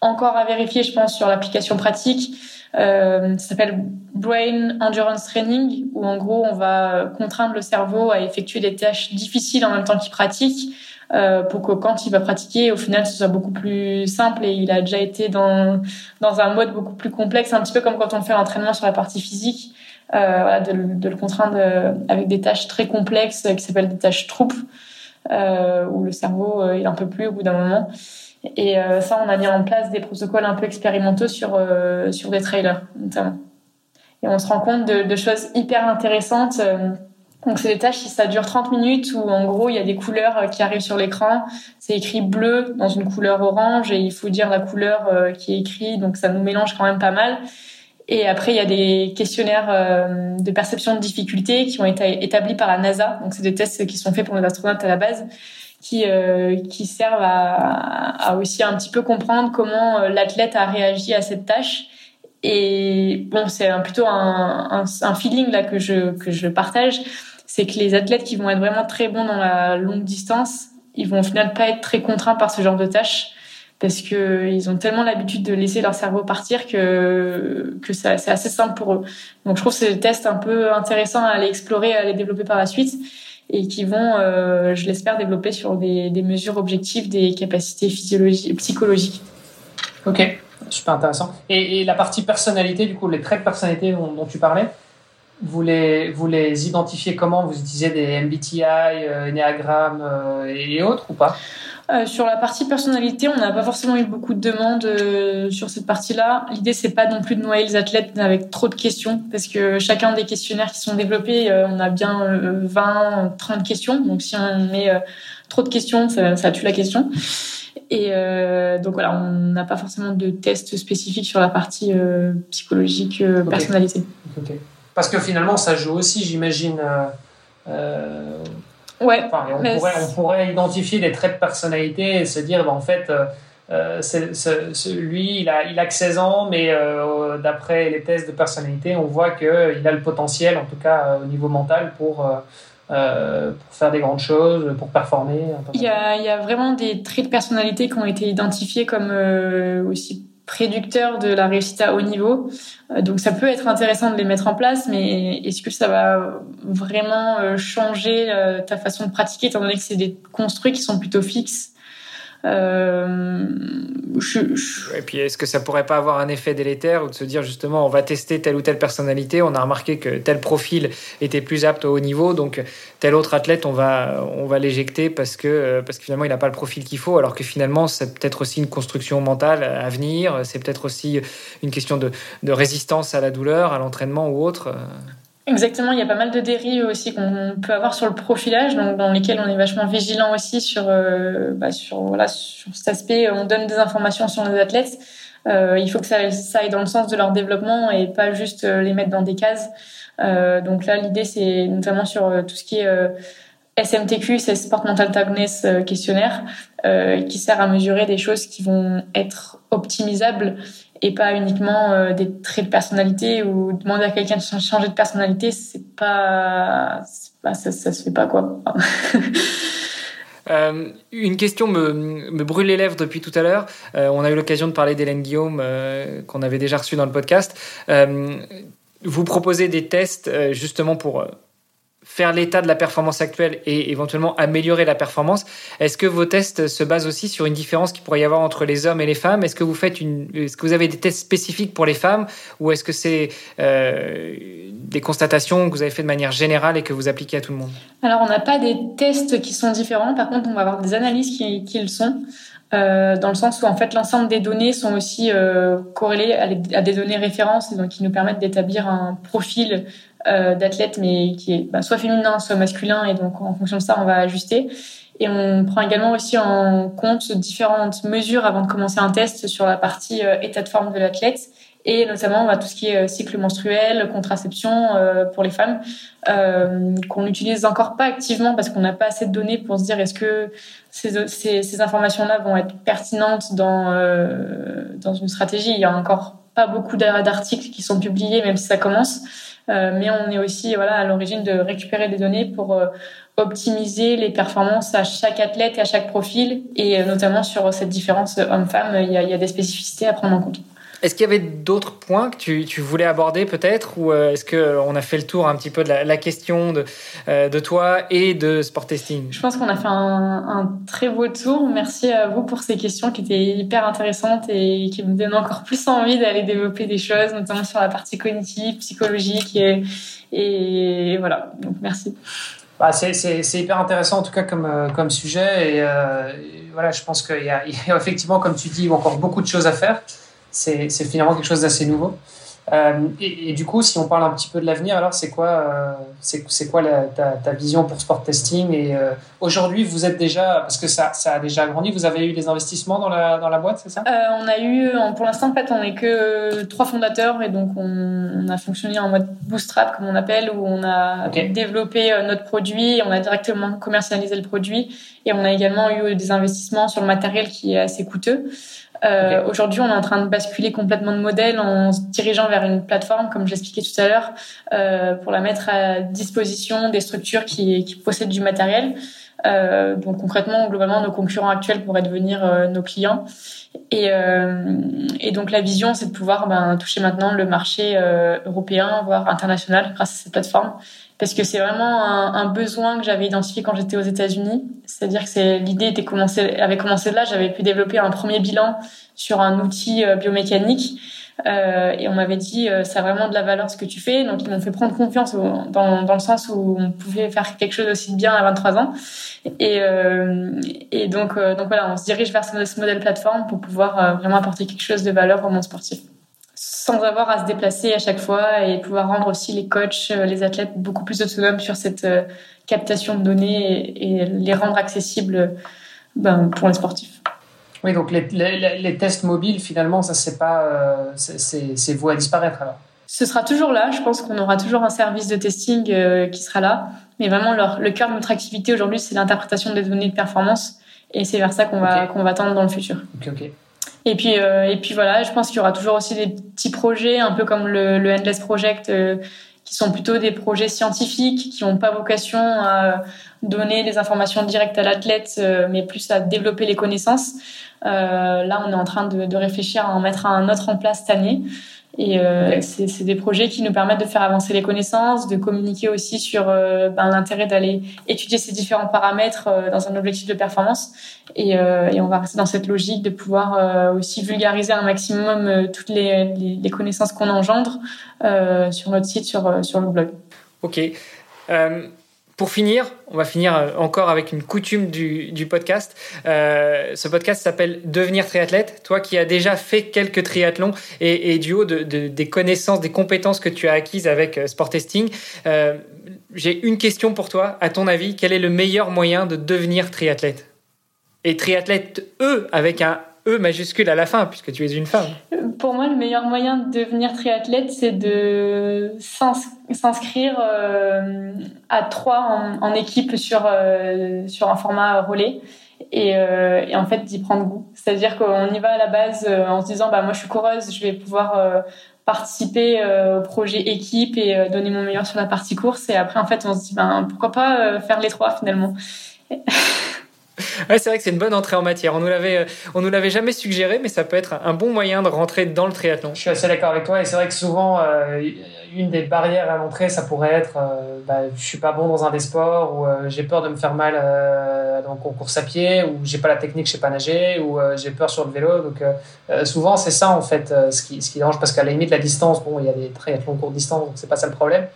encore à vérifier, je pense, sur l'application pratique. ça s'appelle Brain Endurance Training, où en gros, on va contraindre le cerveau à effectuer des tâches difficiles en même temps qu'il pratique euh, pour que quand il va pratiquer, au final, ce soit beaucoup plus simple et il a déjà été dans, dans un mode beaucoup plus complexe, un petit peu comme quand on fait l'entraînement sur la partie physique, euh, voilà, de, de, le contraindre euh, avec des tâches très complexes qui s'appellent des tâches troupes, euh, où le cerveau euh, il en peut plus au bout d'un moment. Et ça, on a mis en place des protocoles un peu expérimentaux sur, sur des trailers, notamment. Et on se rend compte de, de choses hyper intéressantes. Donc c'est des tâches ça dure 30 minutes où en gros il y a des couleurs euh, qui arrivent sur l'écran. C'est écrit bleu dans une couleur orange et il faut dire la couleur euh, qui est écrite. Donc ça nous mélange quand même pas mal. Et après il y a des questionnaires euh, de perception de difficulté qui ont été établis par la NASA. Donc c'est des tests qui sont faits pour les astronautes à la base qui qui servent à, à aussi un petit peu comprendre comment l'athlète a réagi à cette tâche. Et bon, c'est plutôt un, un, un, feeling là que je que je partage c'est que les athlètes qui vont être vraiment très bons dans la longue distance, ils vont au final pas être très contraints par ce genre de tâches parce que ils ont tellement l'habitude de laisser leur cerveau partir que que c'est assez simple pour eux. Donc je trouve que c'est des tests un peu intéressants à aller explorer, à aller développer par la suite et qui vont, euh, je l'espère, développer sur des, mesures objectives des capacités physiologiques, psychologiques. Ok, super intéressant. Et, la partie personnalité, du coup, les traits de personnalité dont tu parlais, vous les, vous les identifiez comment? Vous utilisez des MBTI, euh, Enneagram euh, et autres ou pas? Euh, sur la partie personnalité, on n'a pas forcément eu beaucoup de demandes euh, sur cette partie-là. L'idée, c'est pas non plus de noyer les athlètes avec trop de questions, parce que chacun des questionnaires qui sont développés, euh, on a bien 20, 30 questions. Donc, si on met trop de questions, ça, ça, tue la question. Et donc voilà, on n'a pas forcément de tests spécifiques sur la partie psychologique, personnalité. Parce que finalement, ça joue aussi, j'imagine. Euh, euh, ouais. on, pourrait, on, pourrait, identifier des traits de personnalité et se dire, bah, en fait, euh, lui, il a, il a que 16 ans, mais d'après les tests de personnalité, on voit qu'il a le potentiel, en tout cas au niveau mental, pour, pour faire des grandes choses, pour performer. Il y, a, il y a vraiment des traits de personnalité qui ont été identifiés comme aussi prédicteurs de la réussite à haut niveau. Euh, donc ça peut être intéressant de les mettre en place, mais est-ce que ça va vraiment euh, changer euh, ta façon de pratiquer, étant donné que c'est des construits qui sont plutôt fixes? Euh, Et puis, est-ce que ça pourrait pas avoir un effet délétère ou de se dire justement, on va tester telle ou telle personnalité, on a remarqué que tel profil était plus apte au haut niveau, donc tel autre athlète, on va, on va l'éjecter parce que, parce que finalement, il n'a pas le profil qu'il faut, alors que finalement, c'est peut-être aussi une construction mentale à venir, c'est peut-être aussi une question de, de résistance à la douleur, à l'entraînement ou autre. Exactement, il y a pas mal de dérives aussi qu'on peut avoir sur le profilage, donc dans lesquelles on est vachement vigilant aussi sur, euh, bah sur, voilà, sur cet aspect. On donne des informations sur nos athlètes. Euh, il faut que ça, aille dans le sens de leur développement et pas juste euh, les mettre dans des cases. Euh, donc là, l'idée, c'est notamment sur euh, tout ce qui est euh, SMTQ, c'est Sport Mental Toughness questionnaire, qui sert à mesurer des choses qui vont être optimisables et pas uniquement euh, des traits de personnalité ou demander à quelqu'un de changer de personnalité, c'est pas, pas ça, ça se fait pas quoi. Euh, une question me, me, brûle les lèvres depuis tout à l'heure. Euh, on a eu l'occasion de parler d'Hélène Guillaume, qu'on avait déjà reçu dans le podcast. Vous proposez des tests justement pour faire l'état de la performance actuelle et éventuellement améliorer la performance. Est-ce que vos tests se basent aussi sur une différence qu'il pourrait y avoir entre les hommes et les femmes? Est-ce que vous faites est-ce que vous avez des tests spécifiques pour les femmes? Ou est-ce que c'est euh, des constatations que vous avez fait de manière générale et que vous appliquez à tout le monde? Alors, on n'a pas des tests qui sont différents. Par contre, on va avoir des analyses qui, le sont. Euh, dans le sens où en fait l'ensemble des données sont aussi euh, corrélées à, à, des données références, donc qui nous permettent d'établir un profil euh, d'athlète, mais qui est bah, soit féminin, soit masculin, et donc en fonction de ça, on va ajuster. Et on prend également aussi en compte différentes mesures avant de commencer un test sur la partie euh, état de forme de l'athlète et notamment bah, tout ce qui est euh, cycle menstruel, contraception pour les femmes, qu'on n'utilise encore pas activement parce qu'on n'a pas assez de données pour se dire est-ce que ces, ces, informations-là vont être pertinentes dans, dans une stratégie. Il y a encore pas beaucoup d'articles qui sont publiés, même si ça commence. Euh, mais on est aussi voilà à l'origine de récupérer des données pour euh, optimiser les performances à chaque athlète et à chaque profil, et notamment sur cette différence homme-femme, il, il y a des spécificités à prendre en compte. Est-ce qu'il y avait d'autres points que tu, tu voulais aborder peut-être ou euh, est-ce qu'on a fait le tour un petit peu de la, la question de, euh, de toi et de Sport Testing? Je pense qu'on a fait un, un, très beau tour. Merci à vous pour ces questions qui étaient hyper intéressantes et qui me donnent encore plus envie d'aller développer des choses, notamment sur la partie cognitive, psychologique et, et voilà. Donc merci. Bah, c'est hyper intéressant en tout cas comme, euh, comme sujet et, euh, et voilà, je pense qu'il y, y, a effectivement, comme tu dis, encore beaucoup de choses à faire c'est finalement quelque chose d'assez nouveau. Euh, et, et, du coup, si on parle un petit peu de l'avenir, alors c'est quoi, euh, c'est quoi la, ta, ta, vision pour sport testing Et euh, aujourd'hui, vous êtes déjà, parce que ça, ça a déjà grandi, vous avez eu des investissements dans la, dans la boîte, c'est ça? Euh, On a eu, pour l'instant, en fait, on n'est que trois fondateurs et donc on, on, a fonctionné en mode bootstrap, comme on appelle, où on a okay. développé euh, notre produit, on a directement commercialisé le produit et on a également eu des investissements sur le matériel qui est assez coûteux. Euh. Aujourd'hui, on est en train de basculer complètement de modèle en se dirigeant vers une plateforme, comme j'expliquais tout à l'heure, euh, pour la mettre à disposition des structures qui, qui possèdent du matériel. Euh, donc concrètement, globalement, nos concurrents actuels pourraient devenir euh, nos clients. Et, euh, et, donc la vision, c'est de pouvoir ben, toucher maintenant le marché euh, européen, voire international, grâce à cette plateforme parce que c'est vraiment un, un, besoin que j'avais identifié quand j'étais aux États-Unis. C'est-à-dire que l'idée était commencé, avait commencé là. J'avais pu développer un premier bilan sur un outil euh, biomécanique. Euh, et on m'avait dit euh, ça a vraiment de la valeur ce que tu fais donc ils m'ont fait prendre confiance au, dans, dans le sens où on pouvait faire quelque chose aussi bien à 23 ans et, euh, et donc euh, donc voilà on se dirige vers ce, modèle plateforme pour pouvoir euh, vraiment apporter quelque chose de valeur au monde sportif sans avoir à se déplacer à chaque fois et pouvoir rendre aussi les coachs, les athlètes beaucoup plus autonomes sur cette captation de données et, les rendre accessibles ben, pour les sportifs. Oui, donc les, les, les, tests mobiles, finalement, ça c'est pas, euh, c'est voué à disparaître alors. Ce sera toujours là. Je pense qu'on aura toujours un service de testing euh, qui sera là. Mais vraiment, leur, le cœur de notre activité aujourd'hui, c'est l'interprétation des données de performance, et c'est vers ça qu'on va okay. qu'on va tendre dans le futur. Ok, ok. Et puis, euh, et puis voilà, je pense qu'il y aura toujours aussi des petits projets, un peu comme le, le Endless Project, euh, qui sont plutôt des projets scientifiques, qui n'ont pas vocation à donner des informations directes à l'athlète, euh, mais plus à développer les connaissances. Là, on est en train de, réfléchir à en mettre un autre en place cette année. Et euh, c'est des projets qui nous permettent de faire avancer les connaissances, de communiquer aussi sur euh, ben, l'intérêt d'aller étudier ces différents paramètres euh, dans un objectif de performance. Et, et, on va rester dans cette logique de pouvoir aussi vulgariser un maximum toutes les, les, les connaissances qu'on engendre sur notre site, sur, sur le blog. Ok. Pour finir, on va finir encore avec une coutume du, du podcast. Euh, ce podcast s'appelle Devenir triathlète. Toi qui as déjà fait quelques triathlons et, du haut de, de, des connaissances, des compétences que tu as acquises avec Sport Testing, euh, j'ai une question pour toi. À ton avis, quel est le meilleur moyen de devenir triathlète? Et triathlète E avec un E majuscule à la fin, puisque tu es une femme. Pour moi, le meilleur moyen de devenir triathlète, c'est de s'inscrire euh, à trois en, équipe sur, euh, sur un format relais. Et, euh, et en fait d'y prendre goût. C'est-à-dire qu'on y va à la base en se disant bah moi je suis coureuse, je vais pouvoir participer au projet équipe et donner mon meilleur sur la partie course. Et après en fait on se dit ben pourquoi pas faire les trois finalement. Ouais, c'est vrai que c'est une bonne entrée en matière. On nous l'avait, on nous l'avait jamais suggéré, mais ça peut être un bon moyen de rentrer dans le triathlon. Je suis assez d'accord avec toi, et c'est vrai que souvent, euh, une des barrières à l'entrée, ça pourrait être, euh, bah, je suis pas bon dans un des sports, ou euh, j'ai peur de me faire mal euh, en course à pied, ou j'ai pas la technique, je sais pas nager, ou euh, j'ai peur sur le vélo. Donc euh, euh, souvent, c'est ça en fait, euh, ce qui, ce qui dérange, parce qu'à la limite, la distance, bon, il y a des triathlons courte distance, donc c'est pas ça le problème.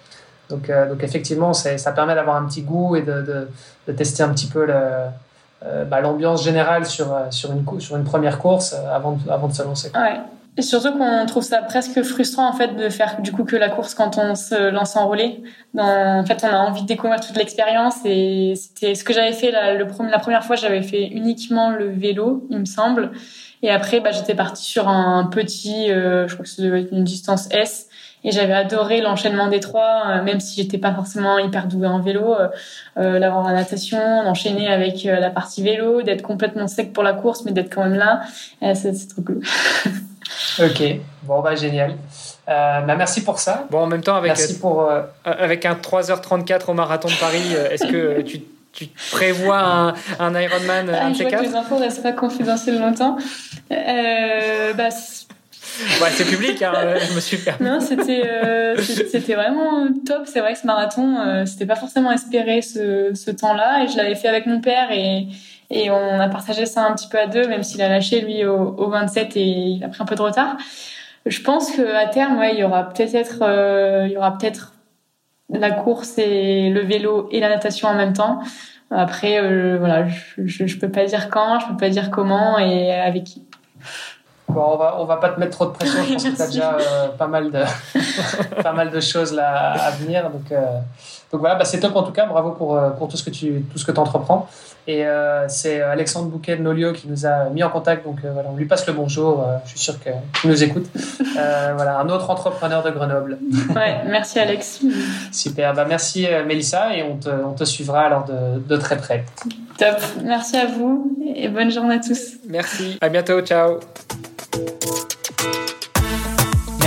Donc, euh, donc effectivement, ça permet d'avoir un petit goût et de, de, de tester un petit peu le, euh, bah, l'ambiance générale sur, euh, sur, une, sur une première course euh, avant de, avant de se lancer. Et surtout qu'on trouve ça presque frustrant en fait de faire du coup que la course quand on se lance en relais. En fait, on a envie de découvrir toute l'expérience et c'était ce que j'avais fait la, première fois. J'avais fait uniquement le vélo, il me semble. Et après, bah, j'étais partie sur un petit, euh, je crois que ça devait être une distance S. Et j'avais adoré l'enchaînement des trois, euh, même si j'étais pas forcément hyper douée en vélo, euh, euh, l'avoir en natation, d'enchaîner avec euh, la partie vélo, d'être complètement sec pour la course, mais d'être quand même là, Euh, c'est trop cool. Ok, bon, bah génial. Euh, bah, merci pour ça. Bon, en même temps, avec, Merci pour. euh, avec un 3h34 au marathon de Paris, est-ce que tu, tu prévois un, un Ironman, Ah, un je vois que les infos restent pas confidentielles longtemps. Euh, bah, Ouais, c'est public, hein, je me suis permis. non, c'était euh, c'était vraiment top. C'est vrai que ce marathon, euh, c'était pas forcément espéré ce, ce temps-là, et je l'avais fait avec mon père et et on a partagé ça un petit peu à deux, même s'il a lâché lui au, au 27 et il a pris un peu de retard. Je pense que à terme, ouais, il y aura peut-être euh, peut-être la course et le vélo et la natation en même temps. Après, euh, voilà, je, je, je peux pas dire quand, je peux pas dire comment et avec qui. Bon, on va, on va pas te mettre trop de pression. Je pense que tu as déjà euh, pas, mal de, pas mal de choses là à venir. Donc, euh, donc voilà, bah, c'est top en tout cas. Bravo pour, euh, pour tout ce que tu tout ce que entreprends. Et euh, c'est Alexandre Bouquet de Nolio qui nous a mis en contact. Donc euh, voilà, on lui passe le bonjour. Euh, je suis sûr qu'il nous écoute. Euh, voilà, un autre entrepreneur de Grenoble. Ouais, merci Alex. Super. Bah, merci Mélissa et on te, on te suivra alors de, de très près. Top. Merci à vous et bonne journée à tous. Merci, à bientôt, ciao.